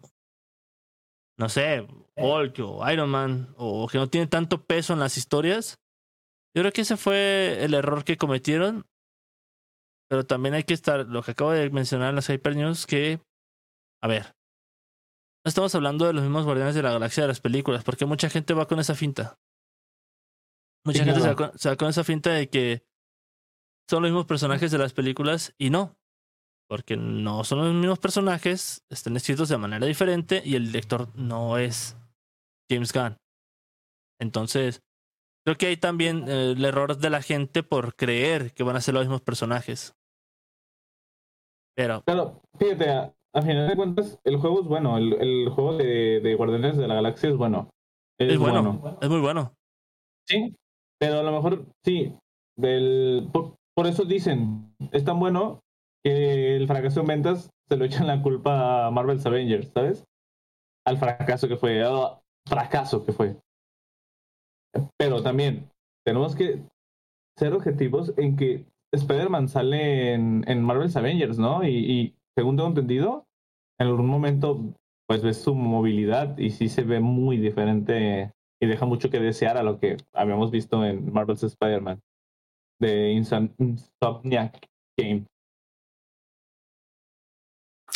no sé, Hulk o Iron Man, o que no tiene tanto peso en las historias. Yo creo que ese fue el error que cometieron. Pero también hay que estar, lo que acabo de mencionar en las Hyper News, que, a ver, no estamos hablando de los mismos Guardianes de la Galaxia de las películas, porque mucha gente va con esa finta. Mucha Sí, gente se va, claro. con, se va con esa finta de que son los mismos personajes de las películas y no. Porque no son los mismos personajes, están escritos de manera diferente y el director no es James Gunn. Entonces, creo que hay también eh, el error de la gente por creer que van a ser los mismos personajes. Pero, Claro, fíjate, a, final de cuentas, el juego es bueno. El, el juego de, de Guardianes de la Galaxia es bueno. es bueno, es muy bueno. Sí, pero a lo mejor sí. Del, por, por eso dicen, es tan bueno que el fracaso en ventas se lo echan la culpa a Marvel's Avengers, ¿sabes? Al fracaso que fue, al fracaso que fue. Pero también tenemos que ser objetivos en que Spider-Man sale en, en Marvel's Avengers, ¿no? Y, y según tengo entendido, en algún momento pues ves su movilidad y sí se ve muy diferente y deja mucho que desear a lo que habíamos visto en Marvel's Spider-Man de Insom- Insomniac Game.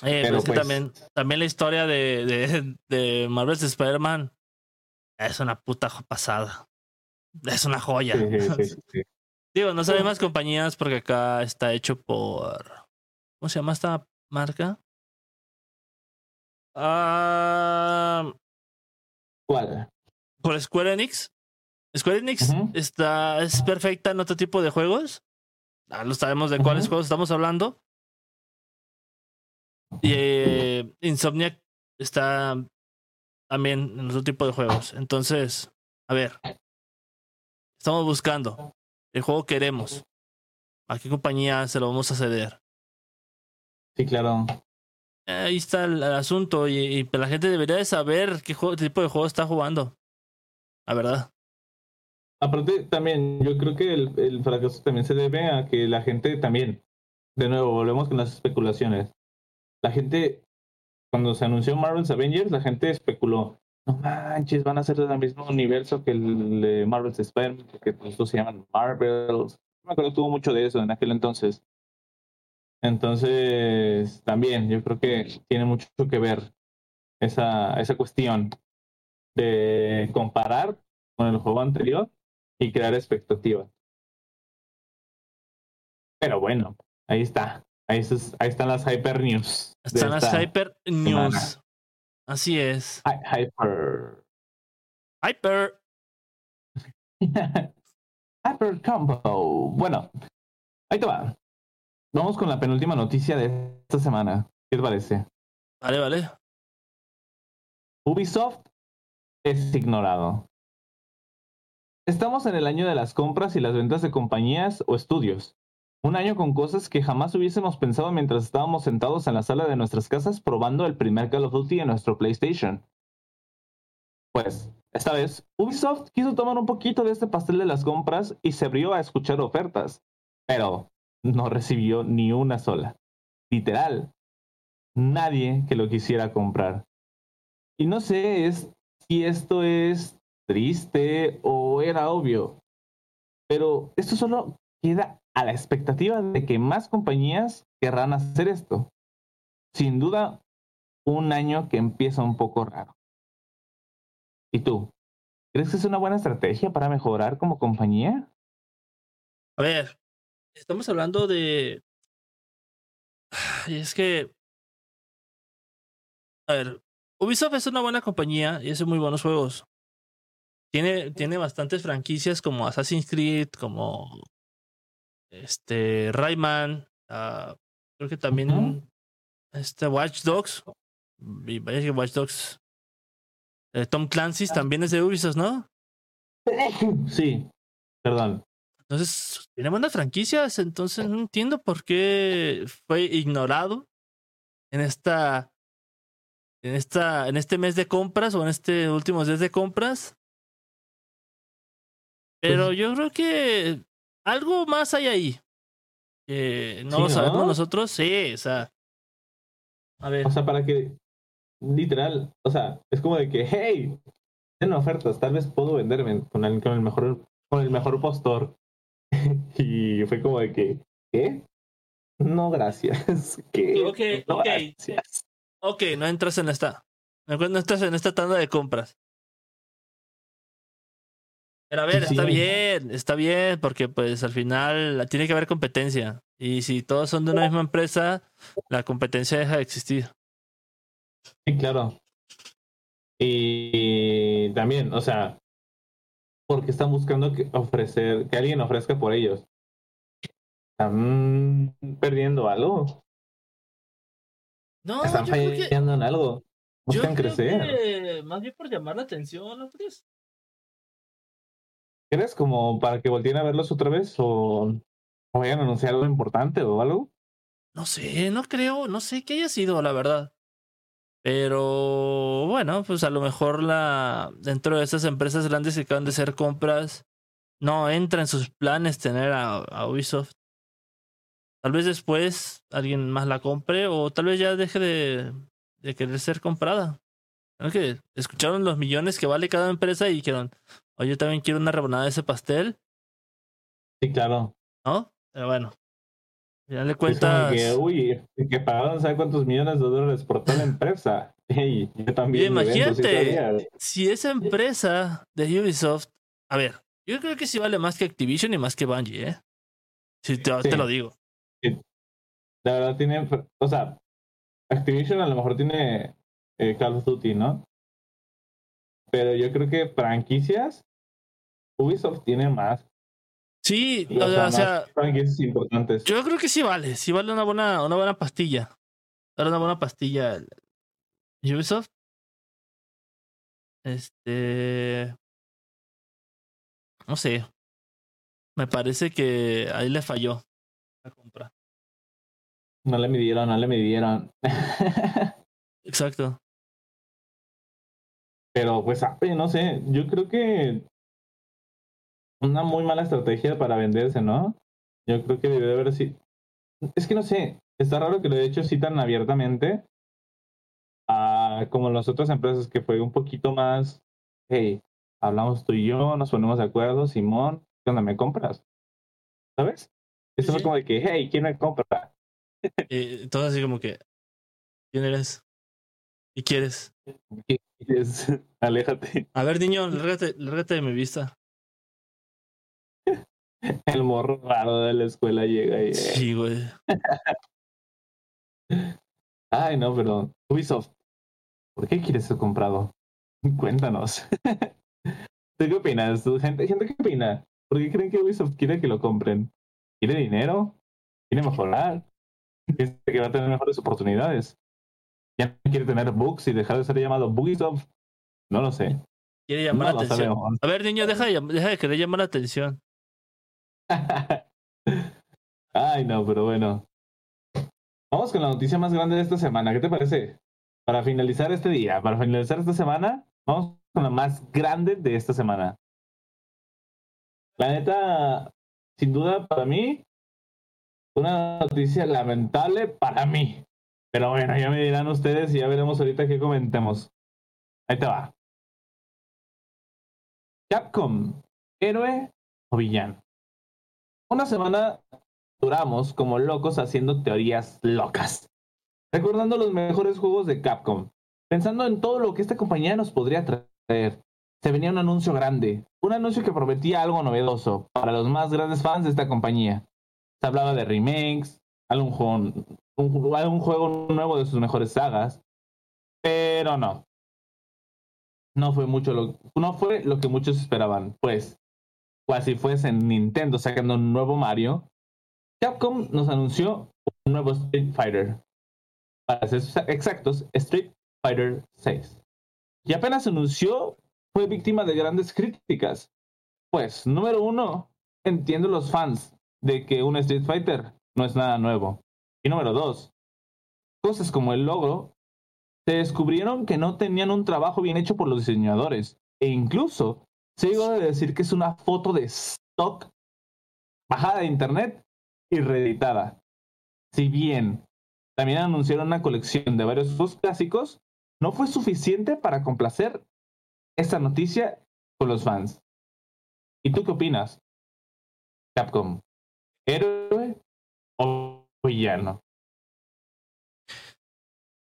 Eh, pero Pero es que pues- también, también la historia de, de, de Marvel's Spider-Man es una puta pasada. Es una joya. Sí, sí, sí, [LAUGHS] sí. Digo, no saben más compañías porque acá está hecho por. ¿Cómo se llama esta marca? Ah, ¿Cuál? por Square Enix. Square Enix está, es perfecta en otro tipo de juegos. Ah, lo sabemos de cuáles juegos estamos hablando. Y eh, Insomniac está también en otro tipo de juegos. Entonces, a ver. Estamos buscando. El juego queremos. ¿A qué compañía se lo vamos a ceder? Sí, claro. Eh, Ahí está el, el asunto. Y, y la gente debería de saber qué juego- tipo de juego está jugando. La verdad. Aparte, también, yo creo que el, el fracaso también se debe a que la gente también, de nuevo, volvemos con las especulaciones. La gente, cuando se anunció Marvel's Avengers, la gente especuló, no manches, van a ser del mismo universo que el de Marvel's Spider-Man, porque los dos se llaman Marvels. Me acuerdo, tuvo mucho de eso en aquel entonces. Entonces, también, yo creo que tiene mucho que ver esa, esa cuestión de comparar con el juego anterior y crear expectativas. Pero bueno, ahí está. Ahí, es- ahí están las Hyper News. Están las Hyper News. Así es. Hy- Hyper. Hyper. [LAUGHS] Hyper Combo. Bueno, ahí te va. Vamos con la penúltima noticia de esta semana. ¿Qué te parece? Vale, vale. Ubisoft es ignorado. Estamos en el año de las compras y las ventas de compañías o estudios. Un año con cosas que jamás hubiésemos pensado mientras estábamos sentados en la sala de nuestras casas probando el primer Call of Duty en nuestro PlayStation. Pues, esta vez, Ubisoft quiso tomar un poquito de este pastel de las compras y se abrió a escuchar ofertas, pero no recibió ni una sola. Literal, nadie que lo quisiera comprar. Y no sé es, si esto es triste o era obvio, pero esto solo queda a la expectativa de que más compañías querrán hacer esto. Sin duda, un año que empieza un poco raro. ¿Y tú? ¿Crees que es una buena estrategia para mejorar como compañía? A ver, estamos hablando de. Y es que. A ver, Ubisoft es una buena compañía y hace muy buenos juegos. Tiene, tiene bastantes franquicias como Assassin's Creed, como. Este. Rayman. ah, creo que también. Este Watch Dogs. Y vaya que Watch Dogs. eh, Tom Clancy's también es de Ubisoft, ¿no? [LAUGHS] Sí, perdón. Entonces, tiene buenas franquicias, entonces no entiendo por qué fue ignorado en esta en esta en este mes de compras o en este últimos días de compras. Pero Pues- yo creo que algo más hay ahí. Que no Sí, lo sabemos ¿no? nosotros, sí, o sea. A ver, O sea, para que literal, o sea, es como de que, hey, tienen ofertas, tal vez puedo venderme con el, con el mejor, con el mejor postor. [LAUGHS] y fue como de que, ¿qué? No, gracias. [LAUGHS] ¿Qué? Ok, no, ok. gracias. Ok, no entras en esta. No estás en esta tanda de compras. Pero a ver, Sí, está bien, está bien, porque pues al final tiene que haber competencia. Y si todos son de una misma empresa, la competencia deja de existir. Sí, claro. Y también, o sea, porque están buscando que ofrecer, que alguien ofrezca por ellos. Están perdiendo algo. No, Están yo creo que, fallando en algo. yo Buscan creo crecer. que más bien por llamar la atención, ¿no crees? ¿Crees como para que volteen a verlos otra vez o, o vayan a anunciar algo importante o algo? No sé, no creo, no sé qué haya sido, la verdad. Pero bueno, pues a lo mejor la dentro de esas empresas grandes que acaban de hacer compras, no entra en sus planes tener a, a Ubisoft. Tal vez después alguien más la compre o tal vez ya deje de, de querer ser comprada. Creo que escucharon los millones que vale cada empresa y dijeron, oye, yo también quiero una rebanada de ese pastel, Sí, claro. ¿no? Pero bueno, ya le Es como cuentas. que, uy, que pagaron cuántos millones de dólares por toda la empresa. [LAUGHS] Yo también. Imagínate. si esa empresa de Ubisoft, a ver, yo creo que sí vale más que Activision y más que Bungie, ¿eh? Si te, Sí. te lo digo. La verdad tiene, o sea, Activision a lo mejor tiene eh, Call of Duty, ¿no? Pero yo creo que franquicias, Ubisoft tiene más. Sí, o sea, o más sea, franquicias importantes. yo creo que sí vale, sí vale una buena, una buena pastilla. Vale una buena pastilla Ubisoft. Este. No sé. Me parece que ahí le falló la compra. No le midieron, no le midieron. Exacto. Pero pues, sabe, no sé, yo creo que una muy mala estrategia para venderse, ¿no? Yo creo que debe de haber sido... Es que no sé, está raro que lo he hecho así tan abiertamente a como las otras empresas que fue un poquito más, hey, hablamos tú y yo, nos ponemos de acuerdo, Simón, ¿qué onda me compras? ¿Sabes? Esto fue sí. como de que, hey, ¿quién me compra? Y todo así como que. ¿Quién eres? ¿Y quieres? ¿Qué quieres? [LAUGHS] [LAUGHS] Aléjate. A ver, niño, lárgate, lárgate de mi vista. El morro raro de la escuela llega y... eh, Sí, güey. [LAUGHS] Ay, no, pero Ubisoft, ¿por qué quieres ser comprado? [LAUGHS] Cuéntanos. [LAUGHS] ¿Tú qué opinas? ¿Tu Gente, gente, ¿qué opina? ¿Por qué creen que Ubisoft quiere que lo compren? ¿Quiere dinero? ¿Quiere mejorar? ¿Piensa que va a tener mejores oportunidades? ¿Ya no quiere tener bugs y dejar de ser llamado Ubisoft? No lo sé. Quiere llamar No la atención. A ver, niño, deja de, deja de querer llamar la atención. [LAUGHS] Ay, no, pero bueno. Vamos con la noticia más grande de esta semana. ¿Qué te parece? Para finalizar este día, para finalizar esta semana, vamos con la más grande de esta semana. La neta, sin duda, para mí, una noticia lamentable para mí. Pero bueno, ya me dirán ustedes y ya veremos ahorita qué comentemos. Ahí te va. Capcom, héroe o villano. Una semana duramos como locos haciendo teorías locas, recordando los mejores juegos de Capcom, pensando en todo lo que esta compañía nos podría traer. Se venía un anuncio grande, un anuncio que prometía algo novedoso para los más grandes fans de esta compañía. Se hablaba de remakes, algún juego, un, juego nuevo de sus mejores sagas, pero no. No fue mucho lo, no fue lo que muchos esperaban, pues, si fuese Nintendo sacando un nuevo Mario, Capcom nos anunció un nuevo Street Fighter. Para ser exactos, Street Fighter 6. Y apenas se anunció, fue víctima de grandes críticas. Pues, número uno, entiendo los fans de que un Street Fighter no es nada nuevo. Y número dos, cosas como el logro se descubrieron que no tenían un trabajo bien hecho por los diseñadores. E incluso llegó a decir que es una foto de stock bajada de internet y reeditada. Si bien también anunciaron una colección de varios juegos clásicos, no fue suficiente para complacer esta noticia con los fans. ¿Y tú qué opinas? Capcom, ¿héroe o villano?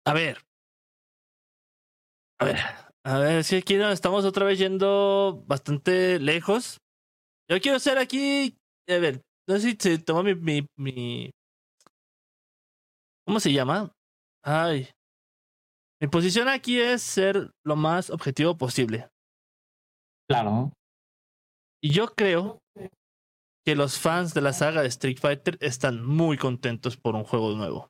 A ver. A ver. A ver, si aquí estamos otra vez yendo bastante lejos. Yo quiero ser aquí. A ver, no sé si se tomó mi, mi, mi. ¿Cómo se llama? Ay. Mi posición aquí es ser lo más objetivo posible. Claro. Y yo creo que los fans de la saga de Street Fighter están muy contentos por un juego nuevo.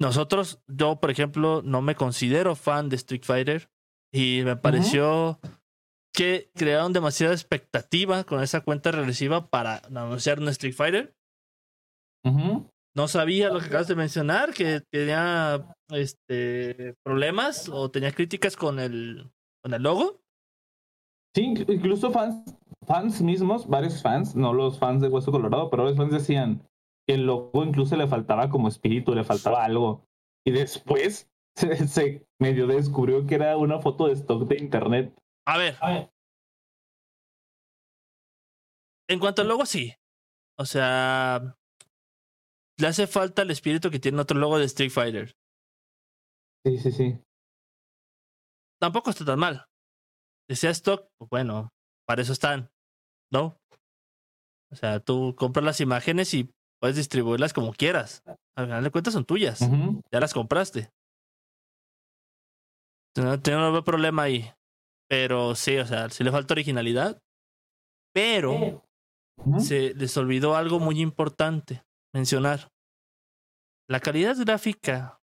Nosotros, yo por ejemplo, no me considero fan de Street Fighter y me pareció que crearon demasiada expectativa con esa cuenta regresiva para anunciar un Street Fighter. No sabía lo que acabas de mencionar, que tenía este problemas o tenía críticas con el, con el logo. Sí, incluso fans, fans mismos, varios fans, no los fans de Hueso Colorado, pero los fans decían que el logo incluso le faltaba como espíritu, le faltaba algo. Y después [LAUGHS] se, medio descubrió que era una foto de stock de internet. A ver. A ver. En cuanto al logo, sí. O sea, le hace falta el espíritu que tiene otro logo de Street Fighter. Sí, sí, sí. Tampoco está tan mal. Decía stock, pues bueno, para eso están, ¿no? O sea, tú compras las imágenes y puedes distribuirlas como quieras. Al final de cuentas son tuyas. Ya las compraste. No tengo problema ahí. Pero sí, o sea, sí le falta originalidad. Pero se les olvidó algo muy importante mencionar. La calidad gráfica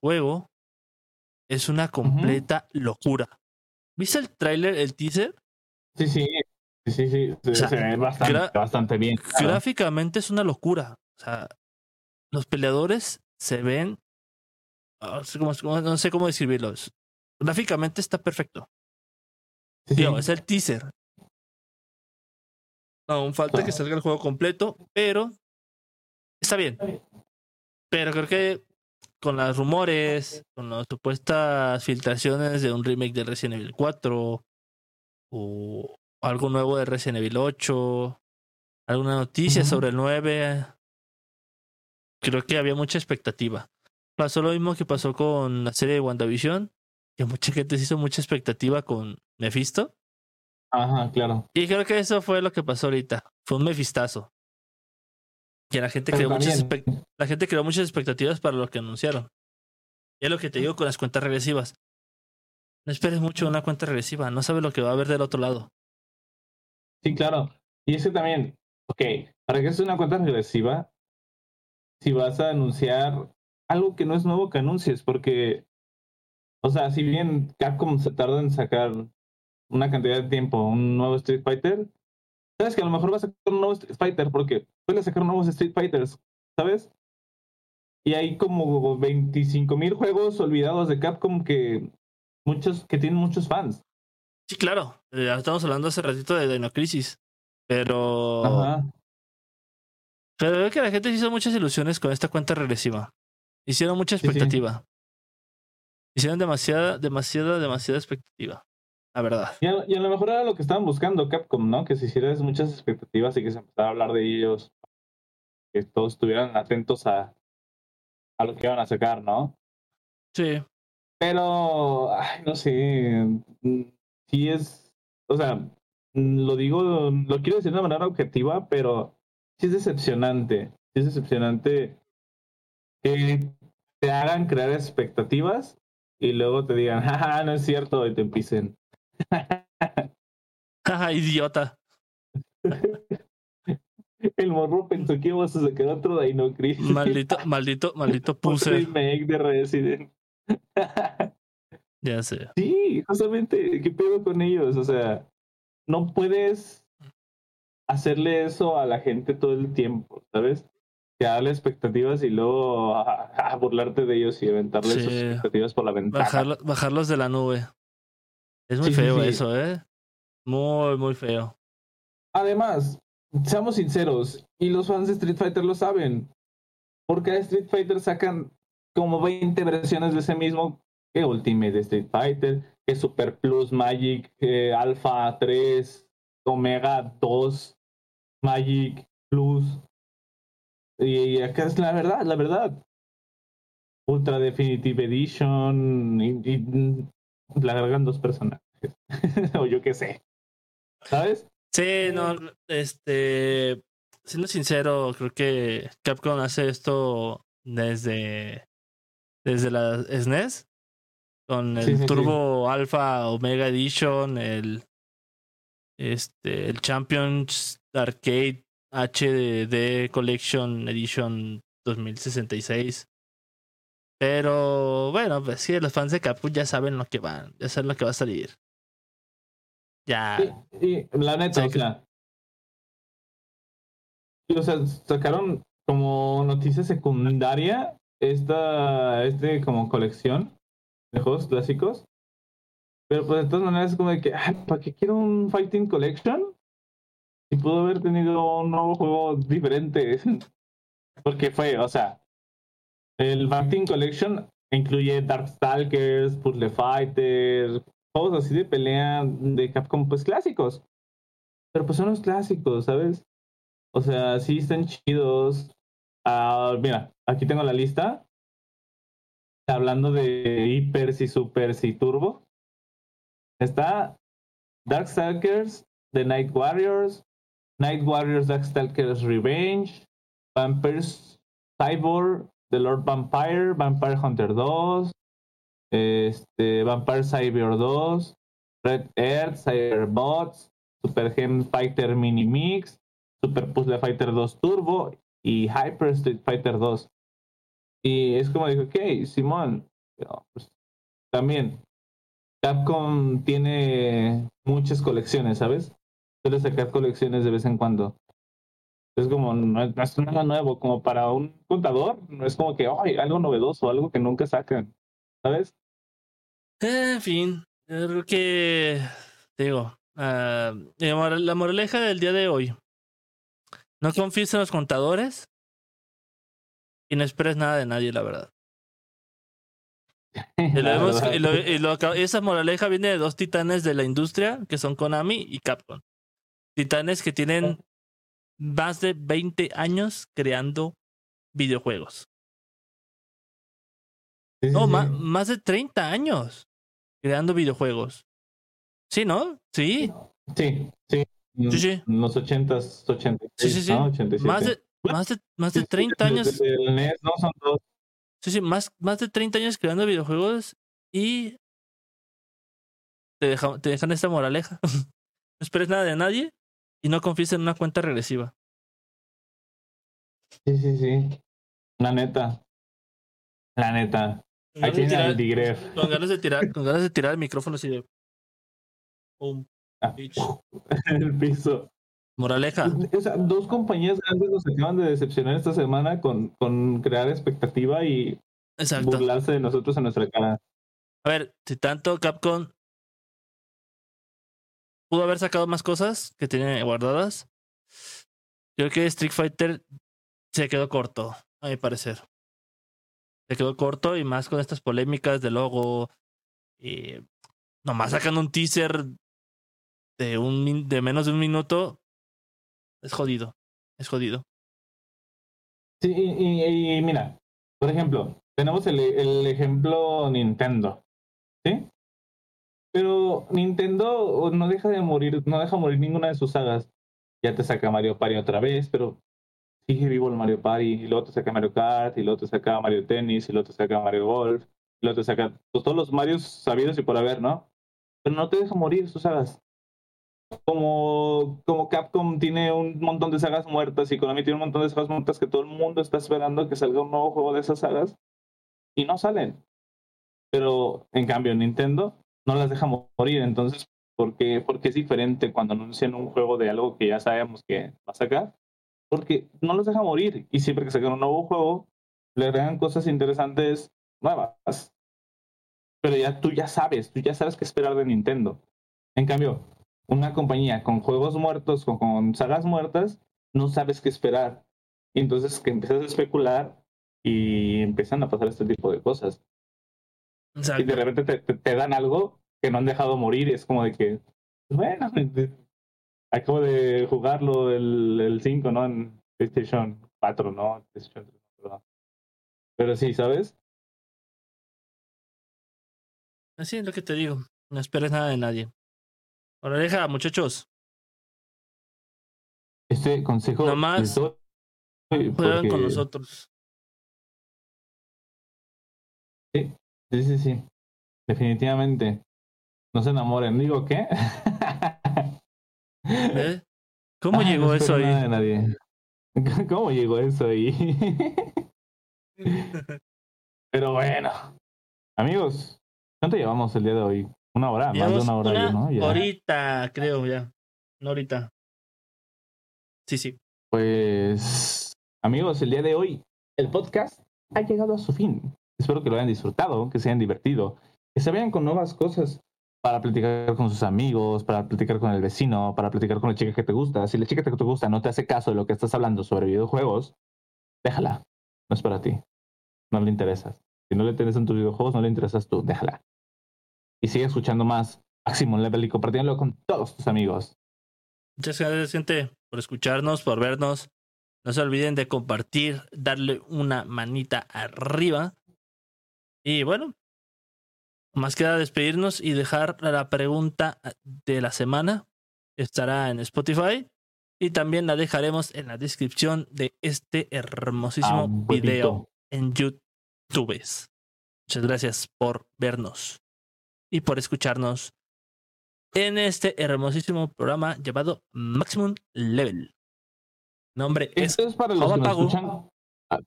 juego es una completa locura. ¿Viste el tráiler, el teaser? Sí, sí, sí, sí, se, ve bastante, bien. Gráficamente es una locura. O sea, los peleadores se ven, ah, no sé cómo describirlos. Gráficamente está perfecto. es el teaser. Aún falta que salga el juego completo, pero está bien. Pero creo que con los rumores, con las supuestas filtraciones de un remake de Resident Evil 4 o algo nuevo de Resident Evil 8, alguna noticia sobre el 9, creo que había mucha expectativa. Pasó lo mismo que pasó con la serie de WandaVision, que mucha gente se hizo mucha expectativa con Mephisto. Ajá, claro. Y creo que eso fue lo que pasó ahorita. Fue un mefistazo. Que la gente creó muchas la gente creó muchas expectativas para lo que anunciaron. Y es lo que te digo con las cuentas regresivas. No esperes mucho una cuenta regresiva, no sabes lo que va a haber del otro lado. Sí, claro. Y ese también, ok, para que sea una cuenta regresiva, si vas a anunciar algo que no es nuevo que anuncies, porque, o sea, si bien Capcom se tarda en sacar una cantidad de tiempo un nuevo Street Fighter, sabes que a lo mejor va a sacar un nuevo Street Fighter porque puede sacar nuevos Street Fighters, ¿sabes? Y hay como 25 mil juegos olvidados de Capcom que muchos que tienen muchos fans. Sí, claro. Ya estamos hablando hace ratito de Dino Crisis. Pero. Ajá. Pero veo que la gente hizo muchas ilusiones con esta cuenta regresiva. Hicieron mucha expectativa. Hicieron demasiada, demasiada, demasiada expectativa. La verdad. Y a, lo mejor era lo que estaban buscando Capcom, ¿no? Que se hicieran muchas expectativas y que se empezara a hablar de ellos. Que todos estuvieran atentos a, a lo que iban a sacar, ¿no? Sí. Pero, ay, no sé. Sí es. O sea, mm, lo digo, lo quiero decir de una manera objetiva, pero sí es decepcionante. Sí es decepcionante que te hagan crear expectativas y luego te digan, [LAUGHS] jaja, no es cierto, y te empiecen. [LAUGHS] Jaja, idiota. [LAUGHS] El morro pensó que ibas a sacar otro Dino Crisis. Maldito, maldito, maldito puse. remake de Resident. Ya sé. Sí, justamente, ¿qué pedo con ellos? O sea, no puedes hacerle eso a la gente todo el tiempo, ¿sabes? Darle expectativas y luego a, burlarte de ellos y aventarles sus expectativas por la ventana. bajarlos de la nube. Es muy feo eso, ¿eh? Muy, muy feo. Además, seamos sinceros, y los fans de Street Fighter lo saben. Porque a Street Fighter sacan como 20 versiones de ese mismo que Ultimate Street Fighter, que Super Plus Magic, Alpha 3, Omega 2, Magic Plus. Y acá es la verdad, la verdad. Ultra Definitive Edition y, y le agregan dos personajes. [LAUGHS] o yo qué sé. ¿Sabes? Sí, no, este, siendo sincero, creo que Capcom hace esto desde, desde la SNES, con el Sí, sí, Turbo Alpha Omega Edition, el, este, el Champions Arcade HDD Collection Edition 2066. Pero bueno, pues sí, los fans de Capcom ya saben lo que van, ya saben lo que va a salir. Ya. Y, y la neta, Sí, o sea. o sea, sacaron como noticia secundaria esta este como colección juegos clásicos. Pero pues de todas maneras es como de que, "Ay, ¿para qué quiero un Fighting Collection? Y pudo haber tenido un nuevo juego diferente. [LAUGHS] Porque fue, o sea, el Fighting Collection incluye Darkstalkers, Puzzle Fighter, juegos así de pelea de Capcom, pues clásicos. Pero pues son los clásicos, ¿sabes? O sea, sí están chidos. Ah, mira, aquí tengo la lista. Hablando de hipers y supers y turbo. Está Darkstalkers, The Night Warriors, Night Warriors Darkstalkers Revenge, Vampires Cyborg, The Lord Vampire, Vampire Hunter 2, este, Vampire Cyber 2, Red Earth, Cyberbots, Super Gem Fighter Mini Mix, Super Puzzle Fighter 2 Turbo y Hyper Street Fighter 2. Y es como dijo, ok, Simón, pues, también Capcom tiene muchas colecciones, ¿sabes? Suele sacar colecciones de vez en cuando. Es como, no es, nada nuevo, como para un contador, no es como que, ay, algo novedoso, algo que nunca sacan, ¿sabes? En fin, creo que digo, ah, la moraleja del día de hoy. No confíes en los contadores y no esperes nada de nadie, la verdad. [LAUGHS] Y, lo La hemos- verdad. y lo- y lo acab- esa moraleja viene de dos titanes de la industria, que son Konami y Capcom. Titanes que tienen más de 20 años creando videojuegos. Sí, No, sí. ma- más de 30 años creando videojuegos. Sí, ¿no? Sí. Sí, sí. Sí, sí. En los 80s, 86, Sí, sí, sí. ¿no? 87. Más de, más de, más de 30 años. Desde el NES, no son dos. Sí, sí, más, más de 30 años creando videojuegos y te, deja- te dejan esta moraleja. [LAUGHS] no esperes nada de nadie y no confíes en una cuenta regresiva. Sí, sí, sí. La neta. La neta. Con Ahí ganas, de tiene al tirar, Digref. con ganas de tirar, con ganas de tirar el micrófono así de. [LAUGHS] Ah, [LAUGHS] el piso. Moraleja. O sea, dos compañías grandes nos acaban de decepcionar esta semana con, con crear expectativa y Exacto. burlarse de nosotros en nuestra cara. A ver, si tanto Capcom pudo haber sacado más cosas que tiene guardadas, creo que Street Fighter se quedó corto, a mi parecer. Se quedó corto y más con estas polémicas de logo. Y nomás sacando un teaser de, un, de menos de un minuto. Es jodido. Es jodido. Sí, y, mira, por ejemplo, tenemos el, ejemplo Nintendo, ¿sí? Pero Nintendo no deja de morir, no deja morir ninguna de sus sagas. Ya te saca Mario Party otra vez, pero sigue vivo el Mario Party, y luego te saca Mario Kart, y luego te saca Mario Tennis, y luego te saca Mario Golf, y luego te saca pues, todos los Marios sabidos y por haber, ¿no? Pero no te deja morir sus sagas. Como, como Capcom tiene un montón de sagas muertas y Konami tiene un montón de sagas muertas que todo el mundo está esperando que salga un nuevo juego de esas sagas y no salen. Pero en cambio Nintendo no las deja morir, entonces ¿por qué, por qué es diferente cuando anuncian un juego de algo que ya sabemos que va a sacar? Porque no los deja morir y siempre que sacan un nuevo juego le agregan cosas interesantes nuevas. Pero ya tú ya sabes, tú ya sabes qué esperar de Nintendo. En cambio, una compañía con juegos muertos, con, con sagas muertas, no sabes qué esperar. Y entonces que empiezas a especular y empiezan a pasar este tipo de cosas. y de repente te, te, dan algo que no han dejado morir es como de que, bueno, acabo de jugarlo el, el 5, ¿no? En PlayStation 4, ¿no? PlayStation 3, perdón. Pero sí, ¿sabes? Así es lo que te digo. No esperes nada de nadie. Ahora deja, muchachos. Este consejo. Nomás juegan con nosotros. Sí, sí, sí, sí. Definitivamente. No se enamoren. Digo, ¿qué? ¿Eh? ¿Cómo ah, llegó eso ahí? nadie. [LAUGHS] ¿Cómo llegó eso ahí? [LAUGHS] Pero bueno. Amigos, ¿cuánto llevamos el día de hoy? Una hora, más de una hora, ¿no? Ahorita, creo, ya. No ahorita. Sí, sí. Pues, amigos, el día de hoy, el podcast ha llegado a su fin. Espero que lo hayan disfrutado, que se hayan divertido, que se vean con nuevas cosas para platicar con sus amigos, para platicar con el vecino, para platicar con la chica que te gusta. Si la chica que te gusta no te hace caso de lo que estás hablando sobre videojuegos, déjala. No es para ti. No le interesas. Si no le interesan tus videojuegos, no le interesas tú. Déjala. Y sigue escuchando más Maximum Level y compartiéndolo con todos tus amigos. Muchas gracias, gente, por escucharnos, por vernos. No se olviden de compartir, darle una manita arriba y bueno, más queda despedirnos y dejar la pregunta de la semana. Estará en Spotify y también la dejaremos en la descripción de este hermosísimo ah, video en YouTube. Muchas gracias por vernos y por escucharnos en este hermosísimo programa llamado Maximum Level. Nombre es, es para los que escuchan. Ah,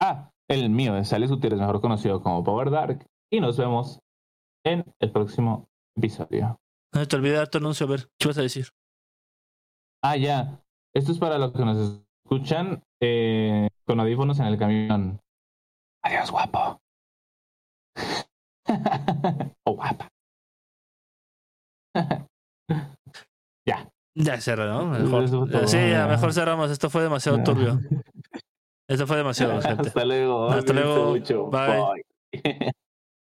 ah el mío es Alex Gutiérrez, mejor conocido como Power Dark. Y nos vemos en el próximo episodio. No te olvidé tu anuncio, a ver, ¿qué vas a decir? Ah, ya. Esto es para los que nos escuchan eh, con audífonos en el camión. Adiós, guapo. O guapa. [LAUGHS] ya. Ya cerró, ¿no? Mejor. Sí, ya, mejor cerramos. Esto fue demasiado turbio. [LAUGHS] Eso fue demasiado, gente. Hasta luego. Hasta luego. Bye. [LAUGHS]